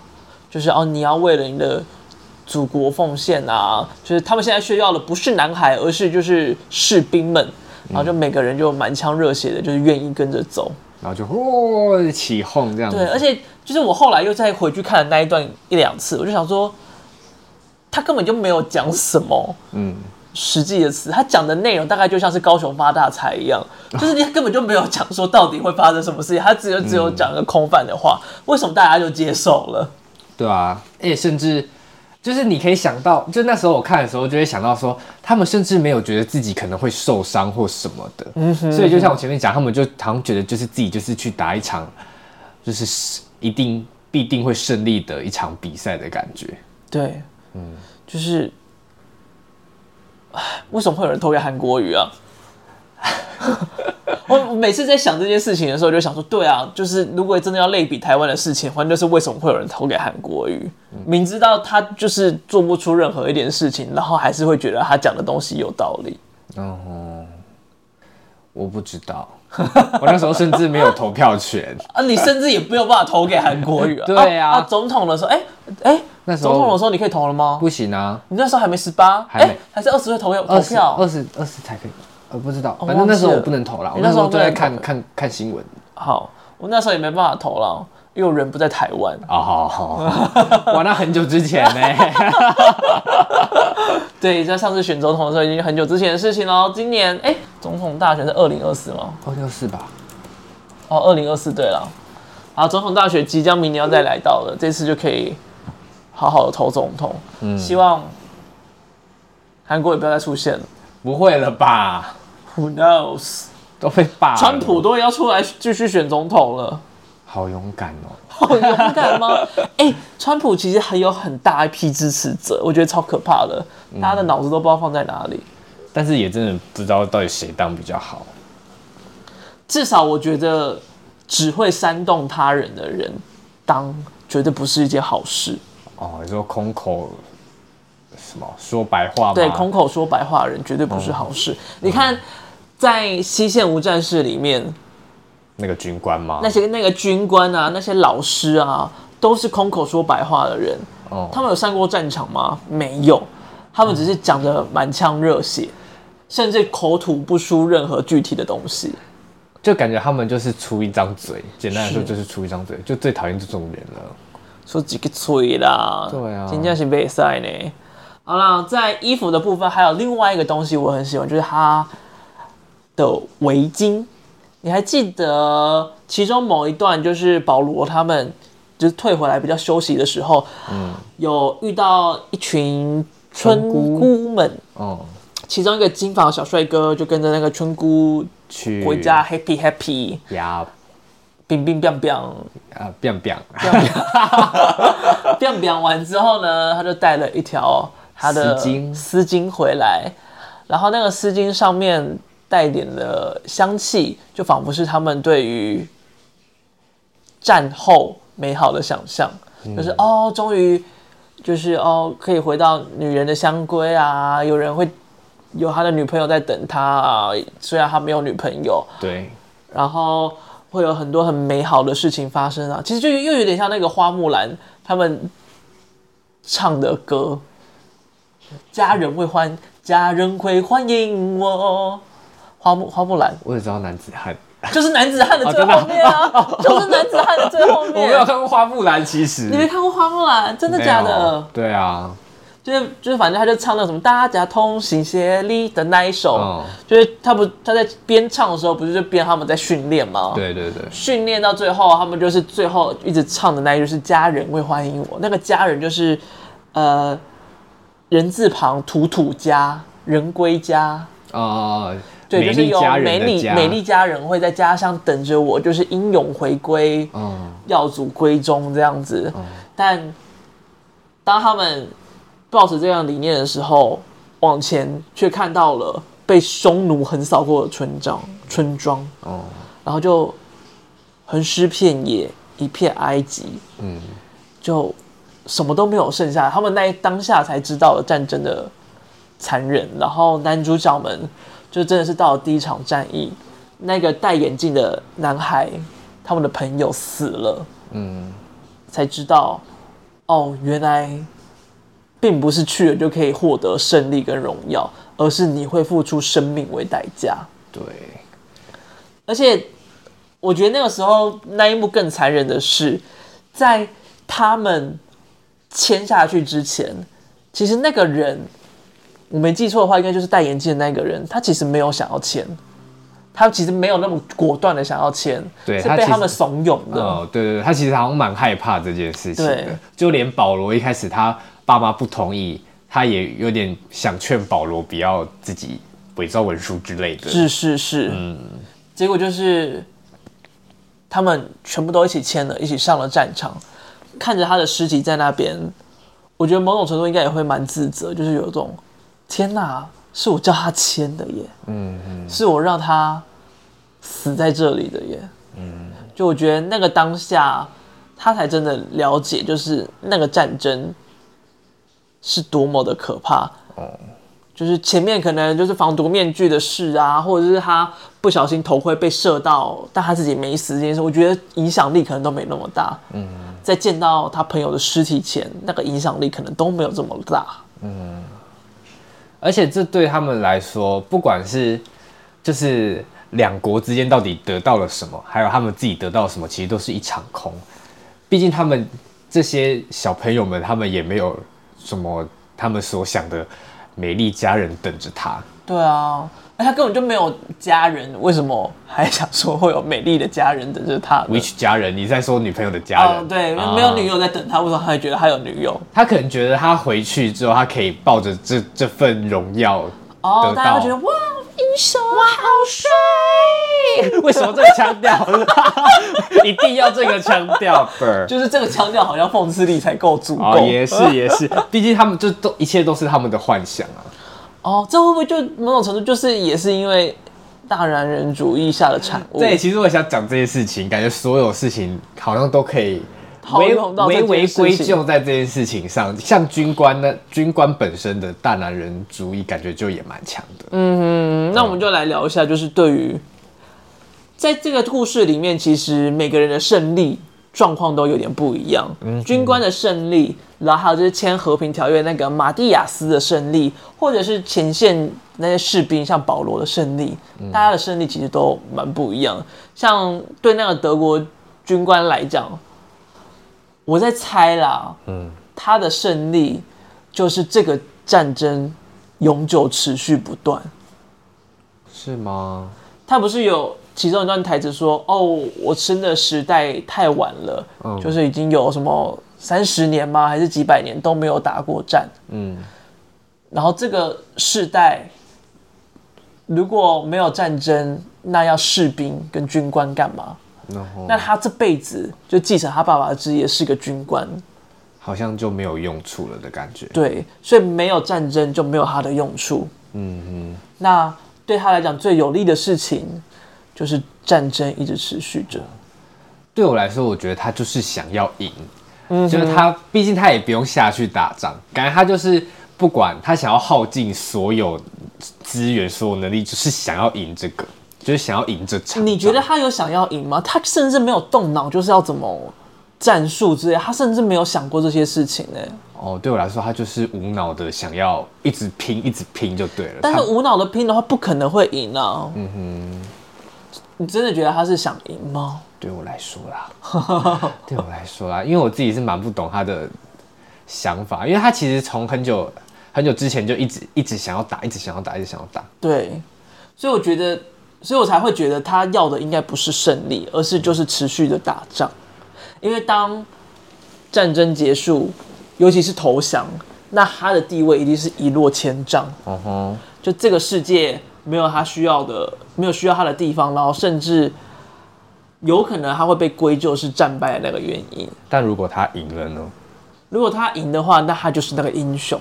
就是哦，你要为了你的祖国奉献啊！就是他们现在需要的不是男孩，而是就是士兵们。然后就每个人就满腔热血的，就是愿意跟着走，然后就哦起哄这样子。对，而且就是我后来又再回去看了那一段一两次，我就想说，他根本就没有讲什么嗯实际的词，他讲的内容大概就像是高雄发大财一样，就是你根本就没有讲说到底会发生什么事情，他只有只有讲一个空泛的话，为什么大家就接受了？对啊，而且，甚至。就是你可以想到，就那时候我看的时候，就会想到说，他们甚至没有觉得自己可能会受伤或什么的。嗯哼。所以就像我前面讲，他们就好像觉得就是自己就是去打一场，就是一定必定会胜利的一场比赛的感觉。对，嗯，就是，为什么会有人投给韩国瑜啊？我每次在想这件事情的时候，就想说，对啊，就是如果真的要类比台湾的事情，反正就是为什么会有人投给韩国瑜？明知道他就是做不出任何一点事情，然后还是会觉得他讲的东西有道理。哦，我不知道，我那时候甚至没有投票权 啊！你甚至也没有办法投给韩国瑜啊！对啊，啊，总统的时候，哎、欸、哎，欸、那时候总统的时候你可以投了吗？不行啊，你那时候还没十八，还没，还是二十岁投票投票，二十二十才可以。我不知道，反正那时候我不能投了。我那时候都在看看看新闻。好，我那时候也没办法投了，因为我人不在台湾。哦，好好好，哇，那很久之前呢？对，在上次选总统的时候已经很久之前的事情了。今年，哎，总统大选是二零二四吗？二零二四吧。哦，二零二四，对了。好，总统大选即将明年要再来到了，这次就可以好好的投总统。嗯，希望韩国也不要再出现了。不会了吧？Who knows？都被霸了。川普都要出来继续选总统了，好勇敢哦！好勇敢吗？哎、欸，川普其实还有很大一批支持者，我觉得超可怕的，大家的脑子都不知道放在哪里。嗯、但是也真的不知道到底谁当比较好。至少我觉得只会煽动他人的人当，绝对不是一件好事。哦，你说空口。什么说白话吗？对，空口说白话的人绝对不是好事。嗯、你看，在西线无战事里面，那个军官吗？那些那个军官啊，那些老师啊，都是空口说白话的人。哦，他们有上过战场吗？没有，他们只是讲得满腔热血，嗯、甚至口吐不出任何具体的东西，就感觉他们就是出一张嘴。简单来说，就是出一张嘴，就最讨厌这种人了。说几个嘴啦，对啊，今天是比赛呢。好了，在衣服的部分还有另外一个东西我很喜欢，就是它的围巾。你还记得其中某一段，就是保罗他们就是退回来比较休息的时候，嗯，有遇到一群村姑们，哦，其中一个金发小帅哥就跟着那个村姑去回家 happy happy，呀，冰冰冰冰，啊冰冰 完之后呢，他就带了一条他的丝巾。丝巾回来，然后那个丝巾上面带点的香气，就仿佛是他们对于战后美好的想象，就是哦，终于就是哦，可以回到女人的香闺啊，有人会有他的女朋友在等他啊，虽然他没有女朋友，对，然后会有很多很美好的事情发生啊。其实就又有点像那个花木兰他们唱的歌，家人会欢，家人会欢迎我。花木花木兰，我只知道男子汉。就是男子汉的最后面啊，就是男子汉的最后面。我没有看过花木兰，其实你没看过花木兰，真的假的？对啊，就是就是，反正他就唱那什么“大家同心协力”的那一首，哦、就是他不他在边唱的时候，不是就边他们在训练吗？对对对，训练到最后，他们就是最后一直唱的那一句是“家人会欢迎我”，那个家人就是呃人字旁土土家人归家。啊。哦对，就是有美丽美丽家人会在家乡等着我，就是英勇回归，嗯，耀祖归宗这样子。嗯、但当他们抱持这样理念的时候，往前却看到了被匈奴横扫过的村庄，村庄，哦、然后就横尸遍野，一片埃及，嗯，就什么都没有剩下。他们那当下才知道了战争的残忍，然后男主角们。就真的是到了第一场战役，那个戴眼镜的男孩，他们的朋友死了，嗯，才知道，哦，原来，并不是去了就可以获得胜利跟荣耀，而是你会付出生命为代价。对，而且我觉得那个时候那一幕更残忍的是，在他们签下去之前，其实那个人。我没记错的话，应该就是戴眼镜的那个人。他其实没有想要签，他其实没有那么果断的想要签，对，是被他们怂恿的。哦，对对对，他其实好像蛮害怕这件事情的。对就连保罗一开始他爸妈不同意，他也有点想劝保罗不要自己伪造文书之类的。是是是，嗯。结果就是他们全部都一起签了，一起上了战场，看着他的尸体在那边，我觉得某种程度应该也会蛮自责，就是有一种。天哪，是我叫他签的耶，嗯嗯，是我让他死在这里的耶，嗯，就我觉得那个当下，他才真的了解，就是那个战争是多么的可怕，哦，就是前面可能就是防毒面具的事啊，或者是他不小心头盔被射到，但他自己没死这件事，我觉得影响力可能都没那么大，嗯，在见到他朋友的尸体前，那个影响力可能都没有这么大，嗯。而且这对他们来说，不管是就是两国之间到底得到了什么，还有他们自己得到什么，其实都是一场空。毕竟他们这些小朋友们，他们也没有什么他们所想的美丽家人等着他。对啊。他根本就没有家人，为什么还想说会有美丽的家人等着他？Which 家人？你在说女朋友的家人？哦，对，没有女友在等他，为什么他会觉得他有女友？他可能觉得他回去之后，他可以抱着这这份荣耀哦，大家会觉得哇，英雄哇，好帅！为什么这个腔调？一定要这个腔调？就是这个腔调好像讽刺力才够足够。哦，也是也是，毕竟他们就都一切都是他们的幻想啊。哦，这会不会就某种程度就是也是因为大男人主义下的产物？对，其实我想讲这些事情，感觉所有事情好像都可以微微微归咎在这件事情上。像军官呢，军官本身的大男人主义，感觉就也蛮强的。嗯，那我们就来聊一下，就是对于在这个故事里面，其实每个人的胜利状况都有点不一样。嗯，军官的胜利。然后还有就是签和平条约那个马蒂亚斯的胜利，或者是前线那些士兵像保罗的胜利，大家的胜利其实都蛮不一样。像对那个德国军官来讲，我在猜啦，嗯，他的胜利就是这个战争永久持续不断，是吗？他不是有其中一段台词说：“哦，我生的时代太晚了，嗯，就是已经有什么。”三十年吗？还是几百年都没有打过战？嗯，然后这个世代如果没有战争，那要士兵跟军官干嘛？那他这辈子就继承他爸爸的职业，是个军官，好像就没有用处了的感觉。对，所以没有战争就没有他的用处。嗯哼。那对他来讲最有利的事情，就是战争一直持续着。对我来说，我觉得他就是想要赢，嗯，就是他毕竟他也不用下去打仗，感觉他就是不管他想要耗尽所有资源、所有能力，就是想要赢这个。就是想要赢这场。你觉得他有想要赢吗？他甚至没有动脑，就是要怎么战术之类，他甚至没有想过这些事情呢。哦，对我来说，他就是无脑的想要一直拼，一直拼就对了。但是无脑的拼的话，不可能会赢啊。嗯哼，你真的觉得他是想赢吗？对我来说啦，对我来说啦，因为我自己是蛮不懂他的想法，因为他其实从很久很久之前就一直一直想要打，一直想要打，一直想要打。对，所以我觉得。所以我才会觉得他要的应该不是胜利，而是就是持续的打仗。因为当战争结束，尤其是投降，那他的地位一定是一落千丈。Uh. 就这个世界没有他需要的，没有需要他的地方，然后甚至有可能他会被归咎是战败的那个原因。但如果他赢了呢？如果他赢的话，那他就是那个英雄。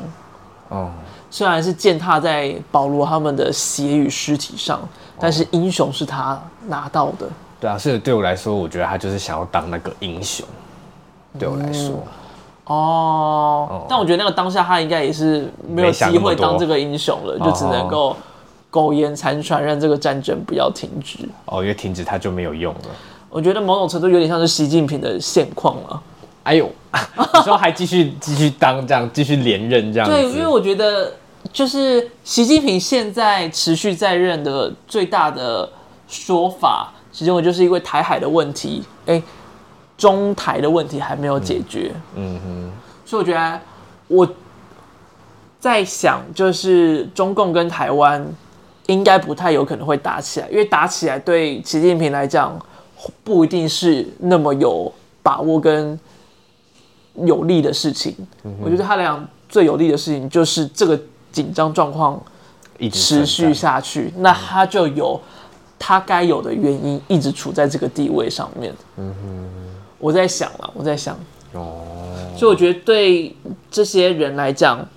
哦。Uh. 虽然是践踏在保罗他们的血与尸体上，但是英雄是他拿到的。对啊，所以对我来说，我觉得他就是想要当那个英雄。对我来说，哦但我觉得那个当下他应该也是没有机会当这个英雄了，就只能够苟延残喘，让这个战争不要停止。哦，因为停止他就没有用了。我觉得某种程度有点像是习近平的现况了。哎呦，你说还继续继续当这样，继续连任这样子？对，因为我觉得。就是习近平现在持续在任的最大的说法，其中就是因为台海的问题，哎，中台的问题还没有解决。嗯，嗯哼，所以我觉得我在想，就是中共跟台湾应该不太有可能会打起来，因为打起来对习近平来讲不一定是那么有把握跟有利的事情。嗯，我觉得他俩最有利的事情就是这个。紧张状况持续下去，那他就有他该有的原因，一直处在这个地位上面。嗯哼，我在想了，我在想，哦，所以我觉得对这些人来讲，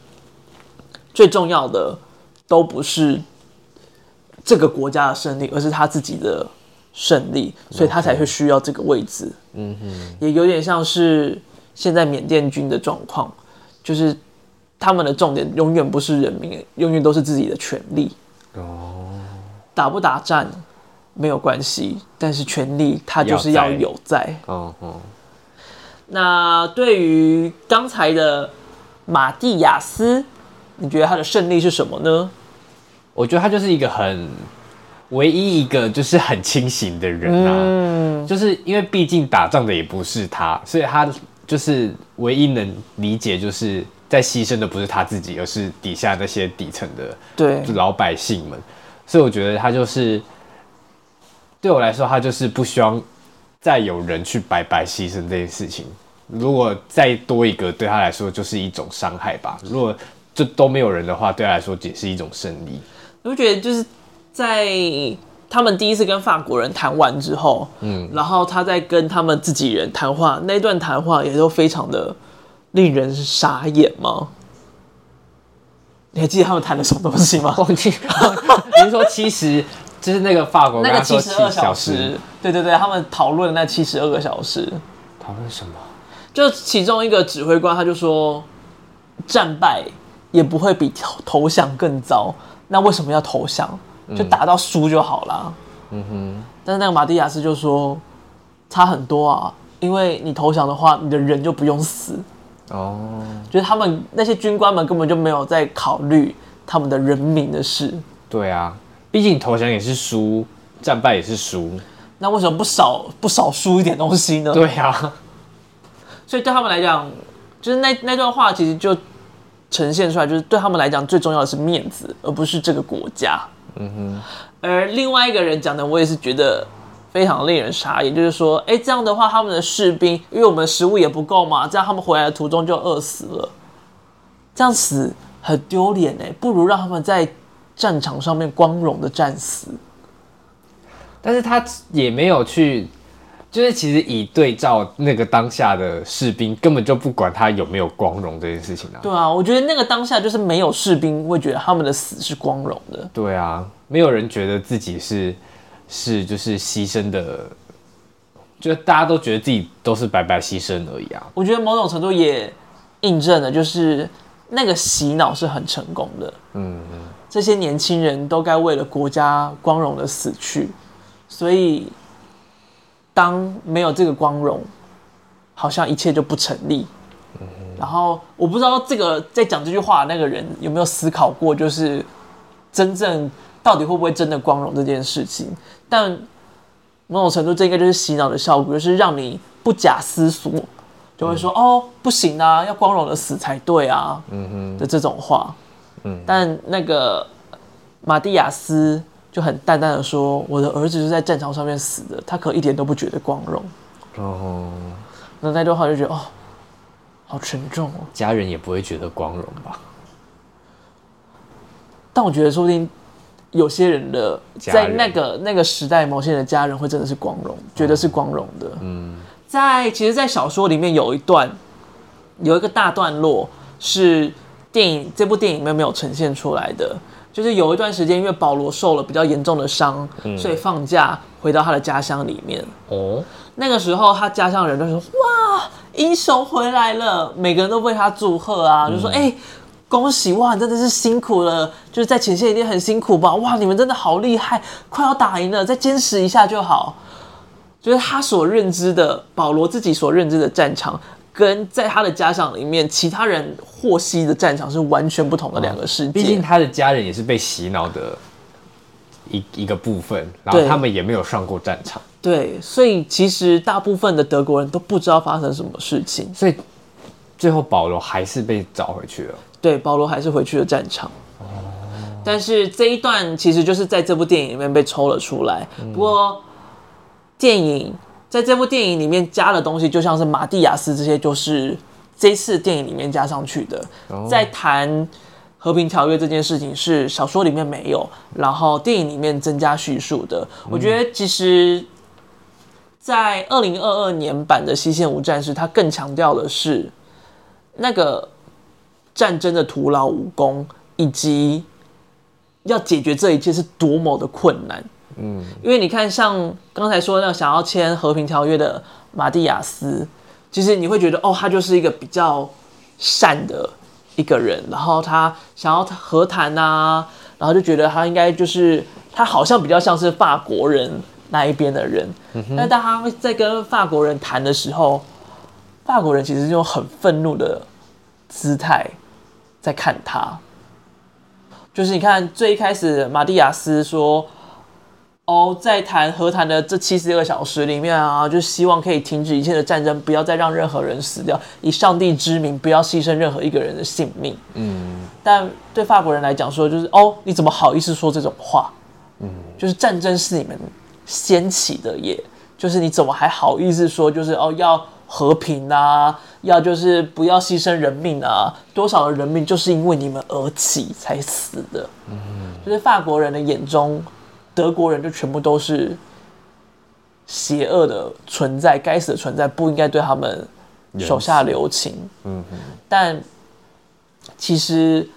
最重要的都不是这个国家的胜利，而是他自己的胜利，所以他才会需要这个位置。嗯哼，也有点像是现在缅甸军的状况，就是。他们的重点永远不是人民，永远都是自己的权利。哦，打不打战没有关系，但是权利他就是要有在。哦哦。那对于刚才的马蒂亚斯，你觉得他的胜利是什么呢？我觉得他就是一个很唯一一个就是很清醒的人啊，嗯，就是因为毕竟打仗的也不是他，所以他就是唯一能理解就是。在牺牲的不是他自己，而是底下那些底层的对老百姓们，所以我觉得他就是对我来说，他就是不希望再有人去白白牺牲这件事情。如果再多一个，对他来说就是一种伤害吧。如果这都没有人的话，对他来说也是一种胜利。我觉得就是在他们第一次跟法国人谈完之后，嗯，然后他在跟他们自己人谈话，那段谈话也都非常的。令人傻眼吗？你还记得他们谈了什么东西吗？忘 记。你是说七十，就是那个法国那个七十二小时？对对对，他们讨论那七十二个小时。讨论什么？就其中一个指挥官他就说，战败也不会比投投降更糟。那为什么要投降？就打到输就好了。嗯哼。但是那个马蒂亚斯就说，差很多啊，因为你投降的话，你的人就不用死。哦，就是他们那些军官们根本就没有在考虑他们的人民的事。对啊，毕竟投降也是输，战败也是输。那为什么不少不少输一点东西呢？对啊，所以对他们来讲，就是那那段话其实就呈现出来，就是对他们来讲最重要的是面子，而不是这个国家。嗯哼。而另外一个人讲的，我也是觉得。非常令人傻眼，就是说，哎，这样的话，他们的士兵，因为我们食物也不够嘛，这样他们回来的途中就饿死了，这样死很丢脸哎，不如让他们在战场上面光荣的战死。但是他也没有去，就是其实以对照那个当下的士兵，根本就不管他有没有光荣这件事情啊。对啊，我觉得那个当下就是没有士兵会觉得他们的死是光荣的。对啊，没有人觉得自己是是就是牺牲的，就大家都觉得自己都是白白牺牲而已啊。我觉得某种程度也印证了，就是那个洗脑是很成功的。嗯嗯，这些年轻人都该为了国家光荣的死去。所以，当没有这个光荣，好像一切就不成立。然后，我不知道这个在讲这句话的那个人有没有思考过，就是真正到底会不会真的光荣这件事情。但某种程度，这应该就是洗脑的效果，就是让你不假思索就会说：“嗯、哦，不行啊，要光荣的死才对啊。”嗯哼的这种话。嗯，但那个马蒂亚斯。就很淡淡的说：“我的儿子是在战场上面死的，他可一点都不觉得光荣。”哦，那那段话就觉得哦，好沉重哦。家人也不会觉得光荣吧？但我觉得说不定有些人的在那个那个时代，某些人的家人会真的是光荣，觉得是光荣的。嗯，在其实，在小说里面有一段，有一个大段落是电影这部电影里面没有呈现出来的。就是有一段时间，因为保罗受了比较严重的伤，嗯、所以放假回到他的家乡里面。哦，那个时候他家乡人都说：“哇，英雄回来了！”每个人都为他祝贺啊，嗯、就说：“哎、欸，恭喜哇，你真的是辛苦了，就是在前线一定很辛苦吧？哇，你们真的好厉害，快要打赢了，再坚持一下就好。”就是他所认知的保罗自己所认知的战场。跟在他的家乡里面，其他人获悉的战场是完全不同的两个世界。毕竟他的家人也是被洗脑的一一个部分，然后他们也没有上过战场。对，所以其实大部分的德国人都不知道发生什么事情。所以最后保罗还是被找回去了。对，保罗还是回去了战场。哦。但是这一段其实就是在这部电影里面被抽了出来。不过电影。在这部电影里面加的东西，就像是马蒂亚斯这些，就是这次电影里面加上去的。在谈和平条约这件事情，是小说里面没有，然后电影里面增加叙述的。我觉得其实，在二零二二年版的《西线无战事》，它更强调的是那个战争的徒劳无功，以及要解决这一切是多么的困难。嗯，因为你看，像刚才说那个想要签和平条约的马蒂亚斯，其实你会觉得，哦，他就是一个比较善的一个人，然后他想要和谈啊，然后就觉得他应该就是他好像比较像是法国人那一边的人，嗯。但当他在跟法国人谈的时候，法国人其实是用很愤怒的姿态在看他，就是你看最一开始马蒂亚斯说。哦，在谈和谈的这七十二个小时里面啊，就希望可以停止一切的战争，不要再让任何人死掉，以上帝之名，不要牺牲任何一个人的性命。嗯，但对法国人来讲说，就是哦，你怎么好意思说这种话？嗯，就是战争是你们掀起的耶，就是你怎么还好意思说，就是哦要和平啊，要就是不要牺牲人命啊？多少的人命就是因为你们而起才死的。嗯，就是法国人的眼中。德国人就全部都是邪恶的存在，该死的存在，不应该对他们手下留情。嗯嗯。但其实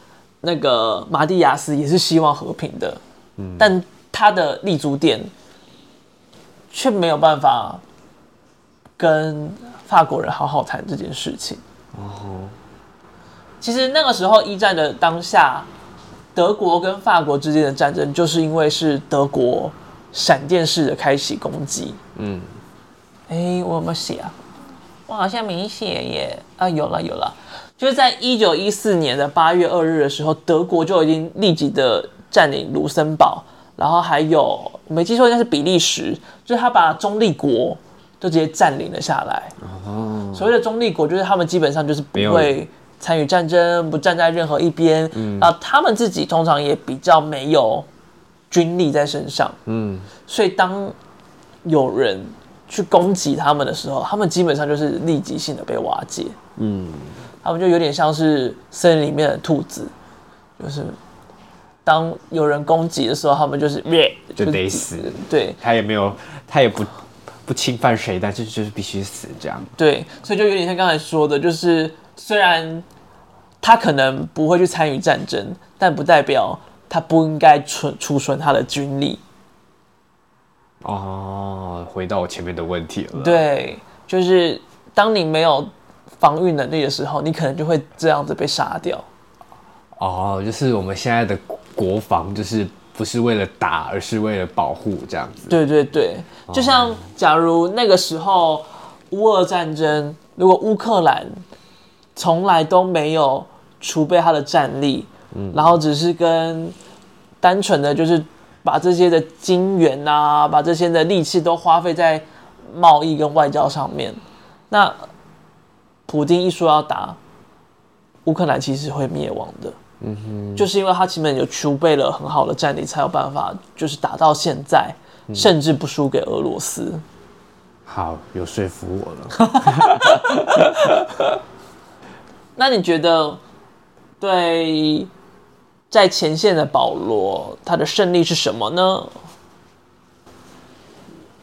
那个马蒂亚斯也是希望和平的，嗯，但他的立足点却没有办法跟法国人好好谈这件事情。哦。其实那个时候一战的当下。德国跟法国之间的战争，就是因为是德国闪电式的开启攻击。嗯，哎、欸，我有没有写啊？我好像没写耶。啊，有了有了，就是在一九一四年的八月二日的时候，德国就已经立即的占领卢森堡，然后还有我没记错应该是比利时，就是他把中立国就直接占领了下来。哦，所谓的中立国就是他们基本上就是不会。参与战争，不站在任何一边，嗯，啊，他们自己通常也比较没有军力在身上，嗯，所以当有人去攻击他们的时候，他们基本上就是立即性的被瓦解，嗯，他们就有点像是森林里面的兔子，就是当有人攻击的时候，他们就是就得死。对，他也没有，他也不不侵犯谁，但是就是必须死这样。对，所以就有点像刚才说的，就是虽然他可能不会去参与战争，但不代表他不应该存储存他的军力。哦，回到我前面的问题了。对，就是当你没有防御能力的时候，你可能就会这样子被杀掉。哦，就是我们现在的国防，就是不是为了打，而是为了保护这样子。对对对，就像假如那个时候乌俄战争，如果乌克兰从来都没有储备他的战力，嗯，然后只是跟单纯的就是。把这些的金元啊，把这些的力气都花费在贸易跟外交上面，那普丁一说要打乌克兰，其实会灭亡的。嗯哼，就是因为他前面有储备了很好的战力，才有办法就是打到现在，嗯、甚至不输给俄罗斯。好，有说服我了。那你觉得对？在前线的保罗，他的胜利是什么呢？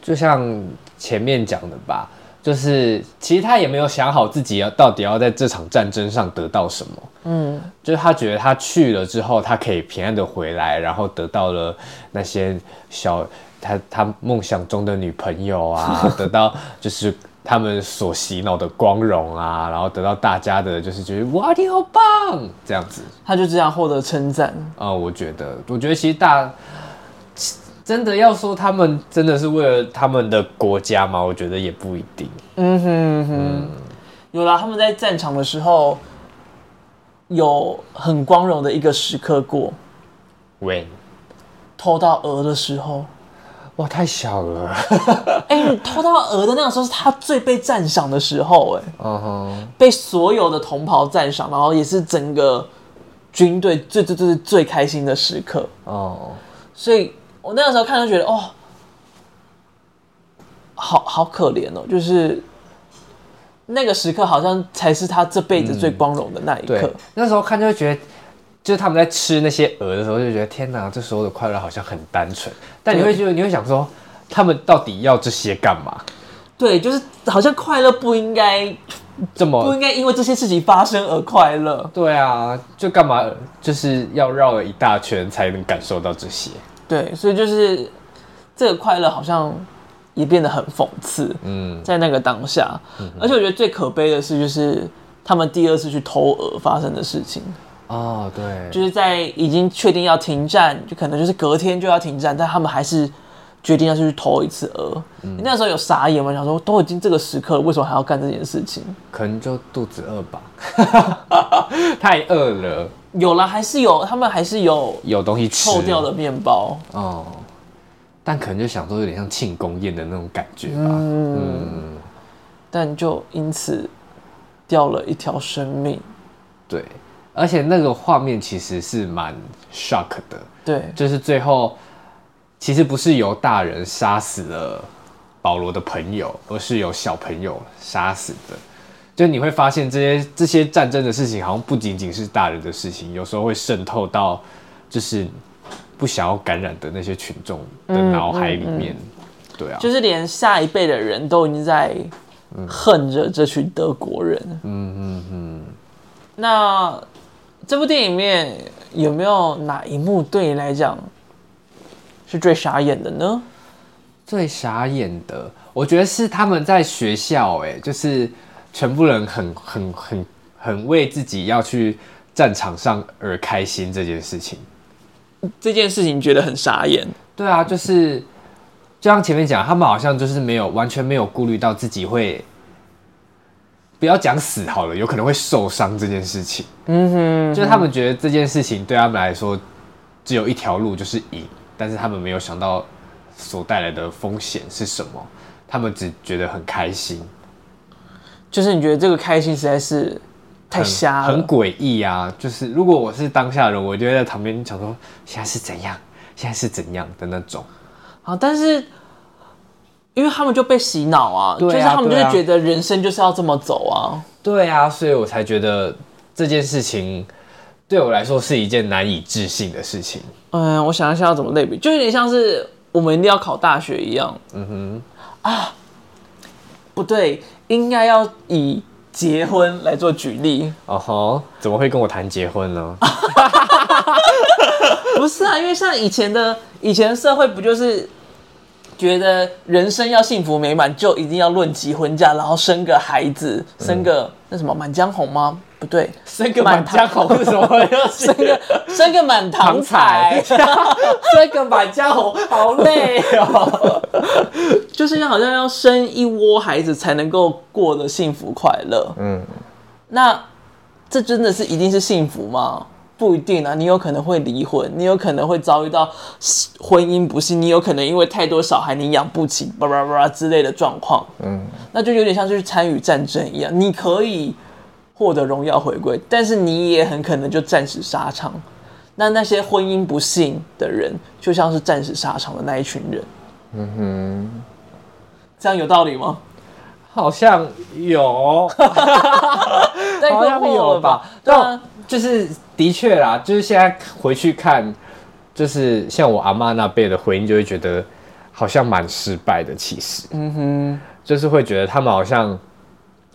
就像前面讲的吧，就是其实他也没有想好自己要到底要在这场战争上得到什么。嗯，就是他觉得他去了之后，他可以平安的回来，然后得到了那些小他他梦想中的女朋友啊，得到就是。他们所洗脑的光荣啊，然后得到大家的，就是觉得哇，你好棒，这样子，他就这样获得称赞啊。我觉得，我觉得其实大真的要说他们真的是为了他们的国家吗？我觉得也不一定。嗯哼哼，嗯，有啦，他们在战场的时候有很光荣的一个时刻过。When，偷到鹅的时候。哇，太小了！哎、欸，偷到鹅的那个时候是他最被赞赏的时候，哎，嗯哼，被所有的同袍赞赏，然后也是整个军队最最最最开心的时刻哦。所以我那个时候看就觉得，哦，好好可怜哦，就是那个时刻好像才是他这辈子最光荣的那一刻。嗯、那时候看就会觉得。就是他们在吃那些鹅的时候，就觉得天哪，这时候的快乐好像很单纯。但你会觉得，你会想说，他们到底要这些干嘛？对，就是好像快乐不应该这么，不应该因为这些事情发生而快乐。对啊，就干嘛就是要绕了一大圈才能感受到这些？对，所以就是这个快乐好像也变得很讽刺。嗯，在那个当下，嗯、而且我觉得最可悲的是，就是他们第二次去偷鹅发生的事情。哦，对，就是在已经确定要停战，就可能就是隔天就要停战，但他们还是决定要去偷一次鹅。嗯，你那时候有傻眼吗？想说都已经这个时刻了，为什么还要干这件事情？可能就肚子饿吧，太饿了。有了，还是有，他们还是有有东西吃，臭掉的面包哦。但可能就想说有点像庆功宴的那种感觉吧。嗯，嗯，但就因此掉了一条生命。对。而且那个画面其实是蛮 shock 的，对，就是最后其实不是由大人杀死了保罗的朋友，而是由小朋友杀死的。就你会发现这些这些战争的事情，好像不仅仅是大人的事情，有时候会渗透到就是不想要感染的那些群众的脑海里面。嗯嗯嗯、对啊，就是连下一辈的人都已经在恨着这群德国人。嗯嗯嗯，那。这部电影里面有没有哪一幕对你来讲是最傻眼的呢？最傻眼的，我觉得是他们在学校，哎，就是全部人很很很很为自己要去战场上而开心这件事情。这件事情觉得很傻眼。对啊，就是就像前面讲，他们好像就是没有完全没有顾虑到自己会。不要讲死好了，有可能会受伤这件事情。嗯哼，嗯哼，就是他们觉得这件事情对他们来说只有一条路，就是赢，但是他们没有想到所带来的风险是什么，他们只觉得很开心。就是你觉得这个开心实在是太瞎了，很诡异啊！就是如果我是当下人，我就会在旁边想说，现在是怎样，现在是怎样的那种。好，但是。因为他们就被洗脑啊，啊，就是他们就是觉得人生就是要这么走啊。对啊，所以我才觉得这件事情对我来说是一件难以置信的事情。嗯，我想一下要怎么类比，就有点像是我们一定要考大学一样。嗯哼，啊，不对，应该要以结婚来做举例。哦吼，怎么会跟我谈结婚呢？不是啊，因为像以前的以前的社会不就是觉得人生要幸福美满，就一定要论及婚嫁，然后生个孩子，生个、嗯、那什么《满江红》吗？不对，生个满江红是什么？生个生个满堂彩，生个满江红，好累哦。就是要好像要生一窝孩子才能够过得幸福快乐。嗯，那这真的是一定是幸福吗？不一定啊，你有可能会离婚，你有可能会遭遇到婚姻不幸，你有可能因为太多小孩你养不起，叭叭叭之类的状况。嗯，那就有点像就是参与战争一样，你可以。获得荣耀回归，但是你也很可能就战死沙场。那那些婚姻不幸的人，就像是战死沙场的那一群人。嗯哼，这样有道理吗？好像有，好像有吧？对啊，就是的确啦，就是现在回去看，就是像我阿妈那辈的婚姻，就会觉得好像蛮失败的。其实，嗯哼，就是会觉得他们好像，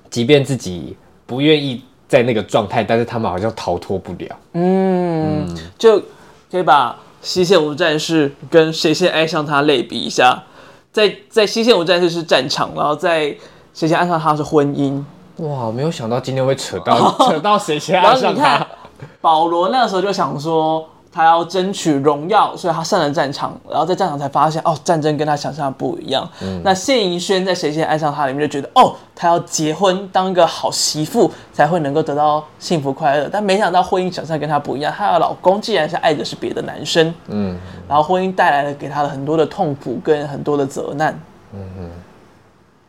即便自己。不愿意在那个状态，但是他们好像逃脱不了。嗯，嗯，就可以把《西线无战事》跟《谁先爱上他》类比一下。在在《西线无战事》是战场，然后在《谁先爱上他》是婚姻。哇，没有想到今天会扯到、哦、扯到谁先爱上他。保罗那个时候就想说。他要争取荣耀，所以他上了战场，然后在战场才发现，哦，战争跟他想象的不一样。嗯、那谢盈萱在《谁先爱上他》里面就觉得，哦，他要结婚，当一个好媳妇，才会能够得到幸福快乐。但没想到婚姻想象跟他不一样，她的老公既然是爱的是别的男生，嗯，然后婚姻带来了给他的很多的痛苦跟很多的责难，嗯嗯，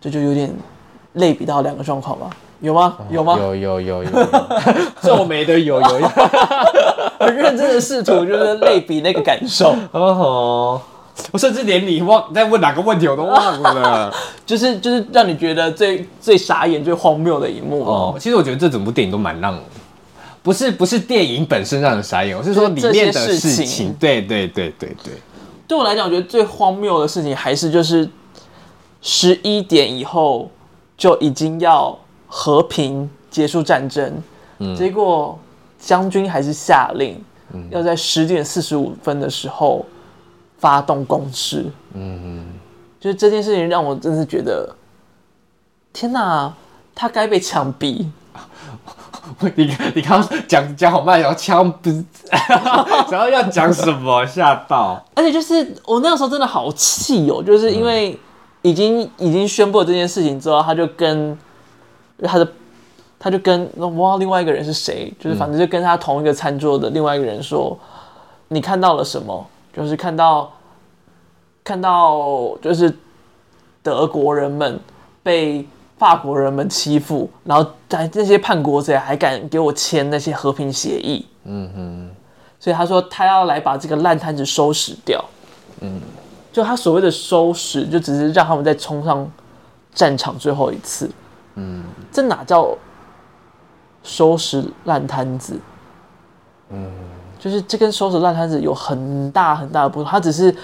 这就有点类比到两个状况吗。有吗？有吗？有有有有，皱眉的有有有，很认真的试图就是类比那个感受。哦，我甚至连你忘在问哪个问题我都忘了。就是就是让你觉得最最傻眼、最荒谬的一幕哦。其实我觉得这整部电影都蛮让，不是不是电影本身让人傻眼，我是说里面的事情。事情对对对对对。对我来讲，我觉得最荒谬的事情还是就是十一点以后就已经要。和平结束战争，嗯、结果将军还是下令，嗯、要在十点四十五分的时候发动攻势。嗯嗯，就是这件事情让我真是觉得，天哪，他该被枪毙。你你刚刚讲讲好慢，然后枪毙，然后要讲什么？吓到！而且就是我那个时候真的好气哦，就是因为已经、嗯、已经宣布了这件事情之后，他就跟。他的，他就跟哇，另外一个人是谁？就是反正就跟他同一个餐桌的另外一个人说：“嗯、你看到了什么？就是看到，看到就是德国人们被法国人们欺负，然后在这些叛国者还敢给我签那些和平协议。”嗯哼，所以他说他要来把这个烂摊子收拾掉。嗯，就他所谓的收拾，就只是让他们再冲上战场最后一次。嗯，这哪叫收拾烂摊子？嗯，就是这跟收拾烂摊子有很大很大的不同。他只是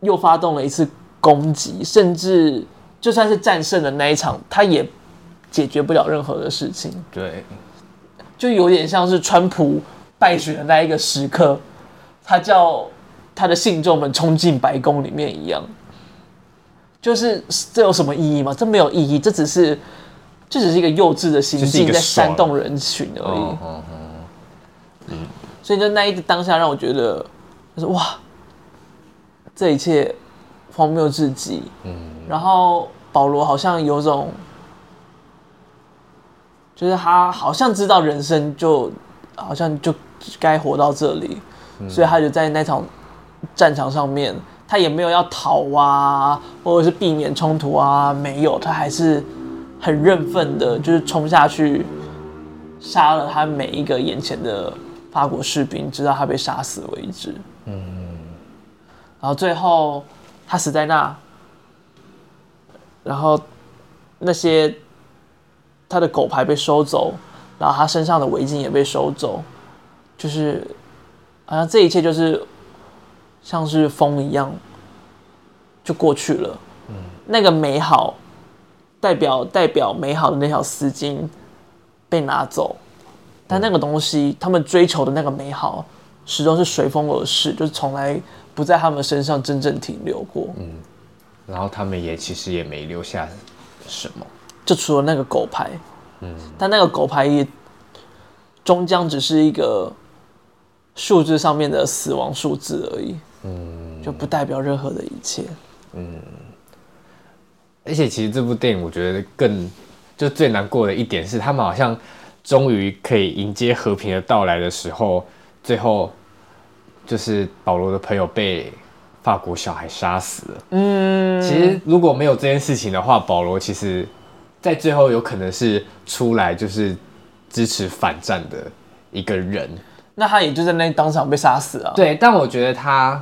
又发动了一次攻击，甚至就算是战胜的那一场，他也解决不了任何的事情。对，就有点像是川普败选的那一个时刻，他叫他的信众们冲进白宫里面一样。就是这有什么意义吗？这没有意义，这只是。这只是一个幼稚的行径，在煽动人群而已。嗯嗯嗯，所以就那一当下让我觉得，就是哇，这一切荒谬至极。嗯，然后保罗好像有种，就是他好像知道人生就好像就该活到这里，所以他就在那场战场上面，他也没有要逃啊，或者是避免冲突啊，没有，他还是。很认份的，就是冲下去，杀了他每一个眼前的法国士兵，直到他被杀死为止。嗯，然后最后他死在那，然后那些他的狗牌被收走，然后他身上的围巾也被收走，就是好像这一切就是像是风一样就过去了。嗯，那个美好代表代表美好的那条丝巾被拿走，但那个东西他们追求的那个美好始终是随风而逝，就是从来不在他们身上真正停留过。嗯，然后他们也其实也没留下什么，就除了那个狗牌。嗯，但那个狗牌也终将只是一个数字上面的死亡数字而已。嗯，就不代表任何的一切。嗯，而且其实这部电影我觉得更就最难过的一点是，他们好像终于可以迎接和平的到来的时候，最后就是保罗的朋友被法国小孩杀死了。嗯，其实如果没有这件事情的话，保罗其实。在最后有可能是出来就是支持反战的一个人，那他也就在那当场被杀死啊。对，但我觉得他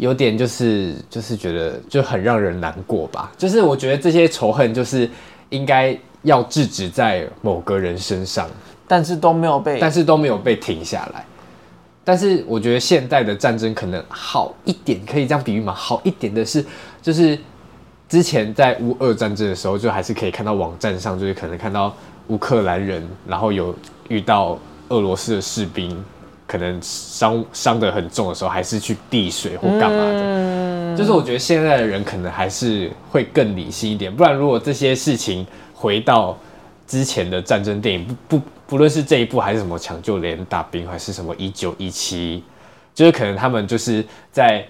有点就是就是觉得就很让人难过吧。就是我觉得这些仇恨就是应该要制止在某个人身上，但是都没有被，但是都没有被停下来。但是我觉得现代的战争可能好一点，可以这样比喻吗？好一点的是就是。之前在乌俄战争的时候，就还是可以看到网站上，就是可能看到乌克兰人，然后有遇到俄罗斯的士兵，可能伤伤得很重的时候，还是去递水或干嘛的。嗯。就是我觉得现在的人可能还是会更理性一点，不然如果这些事情回到之前的战争电影，不不不论是这一部还是什么抢救连大兵，还是什么一九一七，就是可能他们就是在。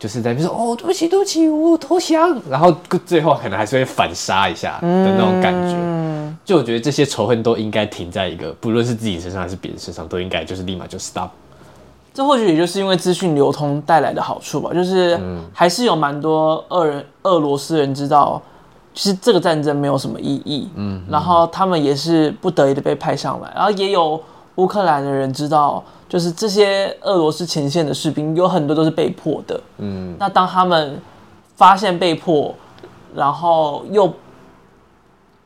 就是在那边说哦，对不起，对不起，我投降，然后最后可能还是会反杀一下的那种感觉。嗯，就我觉得这些仇恨都应该停在一个，不论是自己身上还是别人身上，都应该就是立马就 stop。这或许也就是因为资讯流通带来的好处吧，就是还是有蛮多俄人、俄罗斯人知道，其实这个战争没有什么意义。嗯，然后他们也是不得已的被派上来，然后也有乌克兰的人知道。就是这些俄罗斯前线的士兵有很多都是被迫的，嗯，那当他们发现被迫，然后又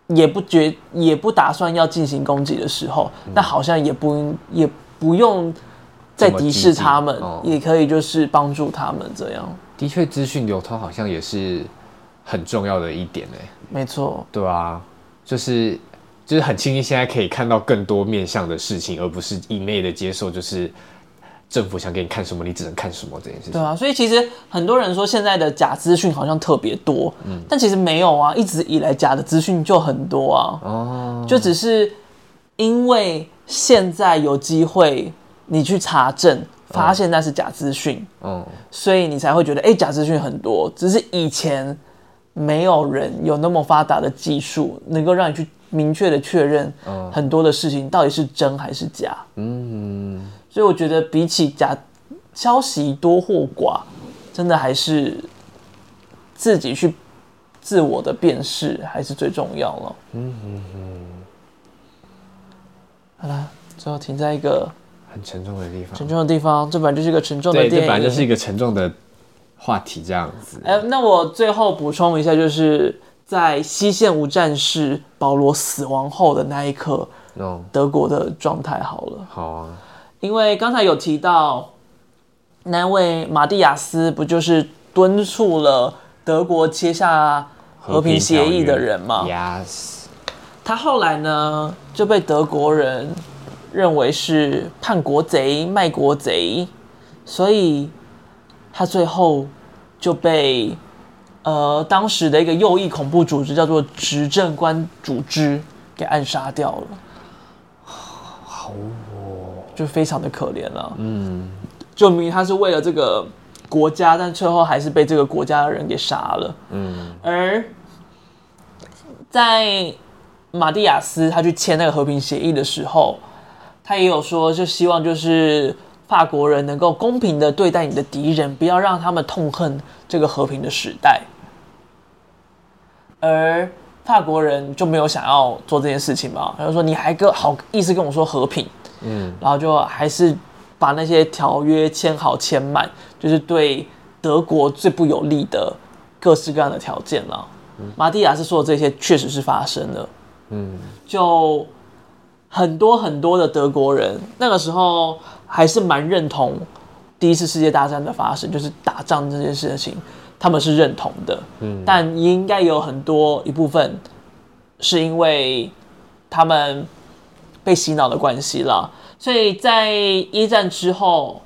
也不觉也不打算要进行攻击的时候，那、嗯、好像也不也不用再敌视他们，哦、也可以就是帮助他们这样。的确，资讯流通好像也是很重要的一点呢。没错，对啊，就是。就是很庆幸现在可以看到更多面向的事情，而不是一昧的接受，就是政府想给你看什么，你只能看什么这件事情。对啊，所以其实很多人说现在的假资讯好像特别多，嗯，但其实没有啊，一直以来假的资讯就很多啊。哦，就只是因为现在有机会你去查证，发现那是假资讯，嗯，所以你才会觉得哎、欸，假资讯很多。只是以前没有人有那么发达的技术，能够让你去。明确的确认，很多的事情到底是真还是假。嗯，所以我觉得比起假消息多或寡，真的还是自己去自我的辨识还是最重要了。嗯嗯嗯。好了，最后停在一个很沉重的地方。沉重的地方，这本来就是一个沉重的电影。这本来就是一个沉重的话题，这样子。哎，那我最后补充一下，就是。在西线无战事，保罗死亡后的那一刻，no. 德国的状态好了。好啊，因为刚才有提到，那位马蒂亚斯不就是敦促了德国签下和平协议的人吗？Yes。他后来呢就被德国人认为是叛国贼、卖国贼，所以他最后就被。呃，当时的一个右翼恐怖组织叫做执政官组织，给暗杀掉了。好哦，就非常的可怜了。嗯，就明明他是为了这个国家，但最后还是被这个国家的人给杀了。嗯，而在马蒂亚斯他去签那个和平协议的时候，他也有说，就希望就是法国人能够公平的对待你的敌人，不要让他们痛恨这个和平的时代。而法国人就没有想要做这件事情嘛？他就说：“你还跟好意思跟我说和平？”嗯，然后就还是把那些条约签好签满，就是对德国最不有利的各式各样的条件了。嗯，马蒂亚斯说的这些确实是发生了。嗯，就很多很多的德国人那个时候还是蛮认同第一次世界大战的发生，就是打仗这件事情，他们是认同的。嗯，但应该有很多一部分是因为他们被洗脑的关系啦，所以在一战之后，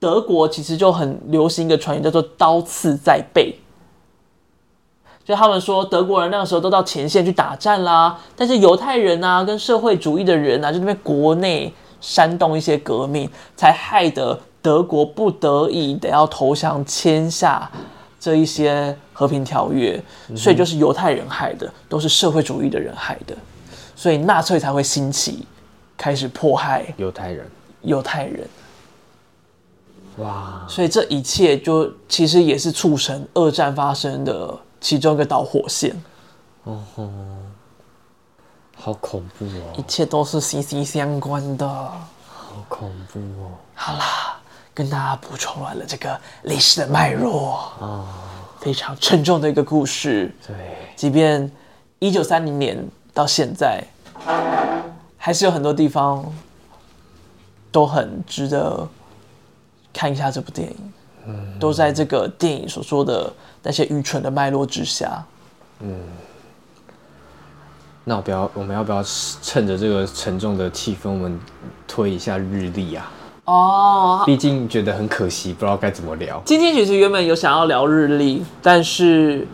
德国其实就很流行一个传言，叫做“刀刺在背”。就他们说，德国人那个时候都到前线去打战啦，但是犹太人啊，跟社会主义的人啊，就那边国内煽动一些革命，才害得德国不得已得要投降，签下这一些和平条约。所以就是犹太人害的，都是社会主义的人害的，所以纳粹才会兴起，开始迫害犹太人。犹太人，哇！所以这一切就其实也是促成二战发生的。其中一个导火线，哦吼，好恐怖哦！一切都是息息相关的，好恐怖哦！好啦，跟大家补充完了这个历史的脉络啊，非常沉重的一个故事。对，即便一九三零年到现在，还是有很多地方都很值得看一下这部电影。嗯，都在这个电影所说的那些愚蠢的脉络之下。嗯，那我不要，我们要不要趁着这个沉重的气氛，我们推一下日历啊？哦，毕竟觉得很可惜，不知道该怎么聊。今天其实原本有想要聊日历，但是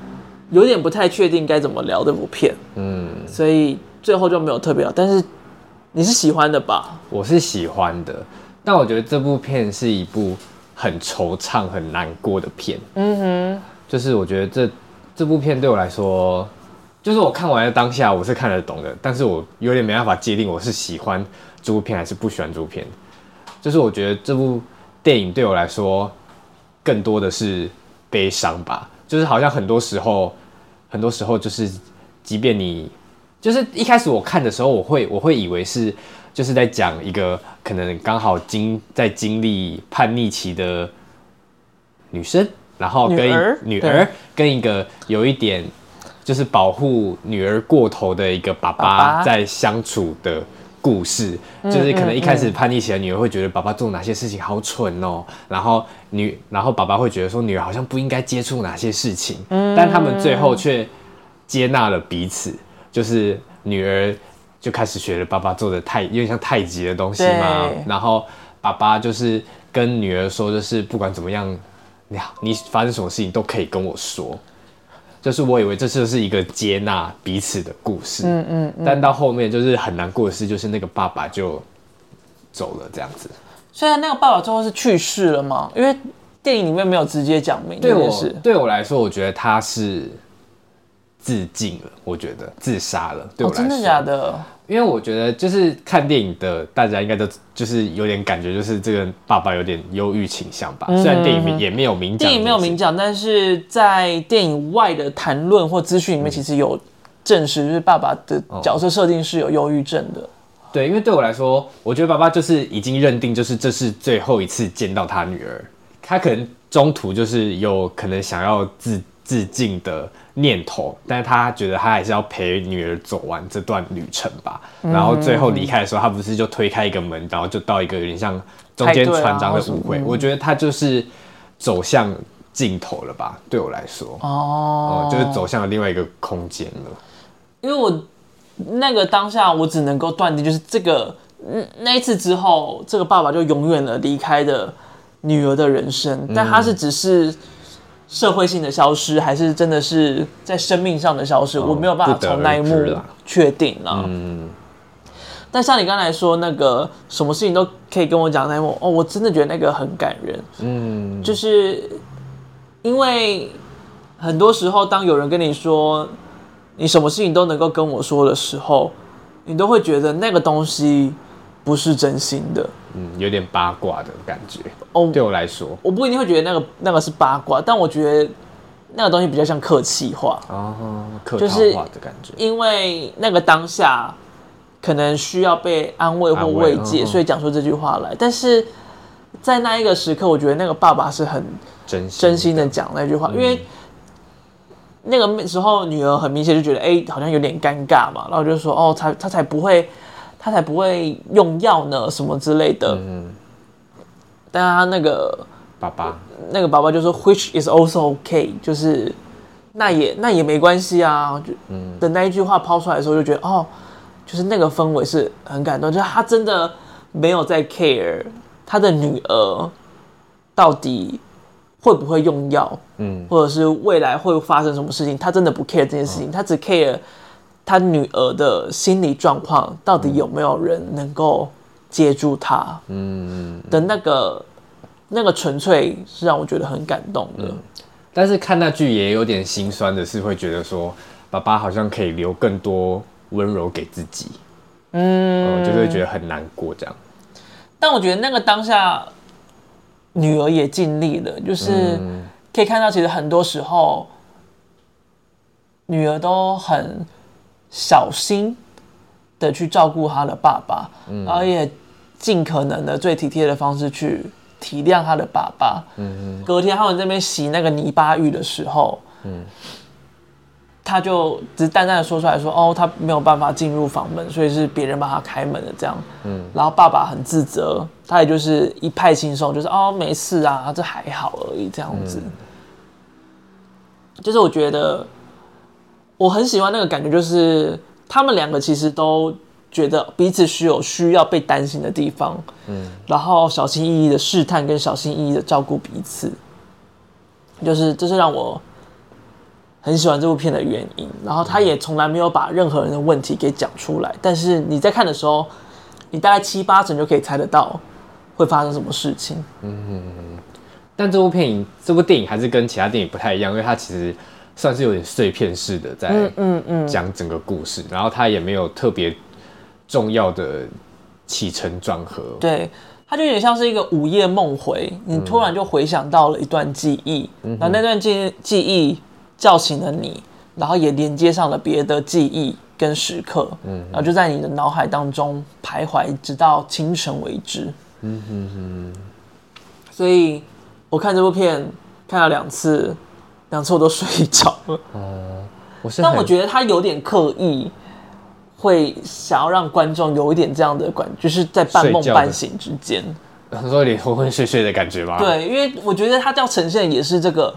有点不太确定该怎么聊这部片。嗯，所以最后就没有特别聊。但是你是喜欢的吧？我是喜欢的，但我觉得这部片是一部。很惆怅、很难过的片，嗯哼，就是我觉得这这部片对我来说，就是我看完的当下我是看得懂的，但是我有点没办法界定我是喜欢这部片还是不喜欢这部片。就是我觉得这部电影对我来说更多的是悲伤吧，就是好像很多时候，很多时候就是，即便你就是一开始我看的时候，我会我会以为是。就是在讲一个可能刚好经在经历叛逆期的女生，然后跟女儿，跟一个有一点就是保护女儿过头的一个爸爸在相处的故事。就是可能一开始叛逆期的女儿会觉得爸爸做哪些事情好蠢哦，然后女然后爸爸会觉得说女儿好像不应该接触哪些事情，但他们最后却接纳了彼此，就是女儿。就开始学了爸爸做的太有点像太极的东西嘛，然后爸爸就是跟女儿说，就是不管怎么样，你你发生什么事情都可以跟我说。就是我以为这就是一个接纳彼此的故事，嗯嗯，但到后面就是很难过的事，就是那个爸爸就走了这样子。虽然那个爸爸最后是去世了嘛，因为电影里面没有直接讲明。对我对我来说，我觉得他是。自尽了，我觉得自杀了。对我来说，哦，真的假的？因为我觉得就是看电影的大家应该都就是有点感觉，就是这个爸爸有点忧郁倾向吧。嗯、虽然电影也没有明讲，电影没有明讲，但是在电影外的谈论或资讯里面，其实有证实，就是爸爸的角色设定是有忧郁症的。哦。对，因为对我来说，我觉得爸爸就是已经认定，就是这是最后一次见到他女儿，他可能中途就是有可能想要自自尽的念头，但是他觉得他还是要陪女儿走完这段旅程吧。嗯、然后最后离开的时候，他不是就推开一个门，然后就到一个有点像中间船长的舞会。我觉得他就是走向尽头了吧？对我来说，哦、嗯，就是走向了另外一个空间了。因为我那个当下，我只能够断定，就是这个那一次之后，这个爸爸就永远的离开了女儿的人生。但他是只是。社会性的消失，还是真的是在生命上的消失，哦、我没有办法从那一幕确定了。嗯，但像你刚才说那个什么事情都可以跟我讲那一幕，哦，我真的觉得那个很感人。嗯，就是因为很多时候，当有人跟你说你什么事情都能够跟我说的时候，你都会觉得那个东西不是真心的。嗯，有点八卦的感觉。哦，对我来说，我不一定会觉得那个那个是八卦，但我觉得那个东西比较像客气话。哦，客套话的感觉。因为那个当下可能需要被安慰或慰藉，慰所以讲出这句话来。但是在那一个时刻，我觉得那个爸爸是很真真心的讲那句话，因为那个时候女儿很明显就觉得，哎，好像有点尴尬嘛，然后就说，哦，他他才不会。他才不会用药呢，什么之类的。嗯，但他那个爸爸，那个爸爸就说，which is also okay，就是那也那也没关系啊。就的那一句话抛出来的时候，就觉得哦，就是那个氛围是很感动，就是他真的没有在 care 他的女儿到底会不会用药，嗯，或者是未来会发生什么事情，他真的不 care 这件事情，他只 care。他女儿的心理状况到底有没有人能够接住他？嗯，的那个那个纯粹是让我觉得很感动的。嗯，但是看那句也有点心酸的是，会觉得说爸爸好像可以留更多温柔给自己，嗯，就会觉得很难过这样。但我觉得那个当下女儿也尽力了，就是可以看到，其实很多时候女儿都很。小心的去照顾他的爸爸，嗯、然后也尽可能的最体贴的方式去体谅他的爸爸。嗯、隔天他们在那边洗那个泥巴浴的时候，嗯、他就只是淡淡的说出来说：“哦，他没有办法进入房门，所以是别人帮他开门的。”这样，嗯、然后爸爸很自责，他也就是一派轻松，就是哦，没事啊，这还好而已，这样子。嗯、就是我觉得。我很喜欢那个感觉，就是他们两个其实都觉得彼此需有需要被担心的地方，嗯，然后小心翼翼的试探跟小心翼翼的照顾彼此，就是这是让我很喜欢这部片的原因。然后他也从来没有把任何人的问题给讲出来，但是你在看的时候，你大概七八成就可以猜得到会发生什么事情。嗯，但这部电影这部电影还是跟其他电影不太一样，因为它其实。算是有点碎片式的在嗯嗯讲整个故事，然后他也没有特别重要的起承转合，对，他就有点像是一个午夜梦回，你突然就回想到了一段记忆，然后那段记记忆叫醒了你，然后也连接上了别的记忆跟时刻，嗯，然后就在你的脑海当中徘徊，直到清晨为止，嗯哼哼，所以我看这部片看了两次。两次我都睡着了。哦，我但我觉得他有点刻意，会想要让观众有一点这样的感觉，就是在半梦半醒之间，说有点昏昏睡睡的感觉吧。对，因为我觉得他这样呈现也是这个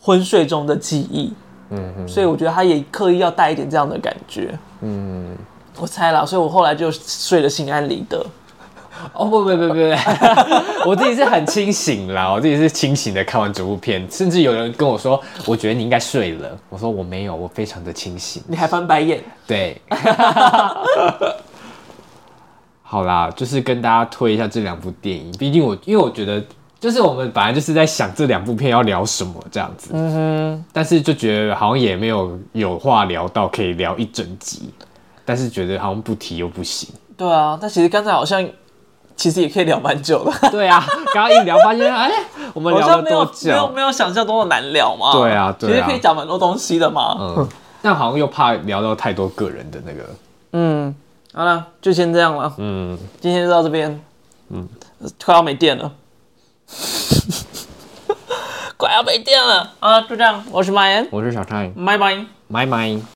昏睡中的记忆。嗯嗯。所以我觉得他也刻意要带一点这样的感觉。嗯，我猜了，所以我后来就睡得心安理得。哦不不不不不，我自己是很清醒啦，我自己是清醒的看完整部片，甚至有人跟我说，我觉得你应该睡了，我说我没有，我非常的清醒。你还翻白眼？对。好啦，就是跟大家推一下这两部电影，毕竟我因为我觉得，就是我们本来就是在想这两部片要聊什么这样子，嗯哼，但是就觉得好像也没有有话聊到可以聊一整集，但是觉得好像不提又不行。对啊，但其实刚才好像。其实也可以聊蛮久的。对啊，刚刚一聊发现，哎，我们聊了多久？没有没有想象中的难聊嘛。对啊，对啊，其实可以讲蛮多东西的嘛。嗯，但好像又怕聊到太多个人的那个。嗯，好了，就先这样了。嗯，今天就到这边。嗯，快要没电了，快要没电了啊！就这样，我是马岩，我是小蔡，拜拜，拜拜。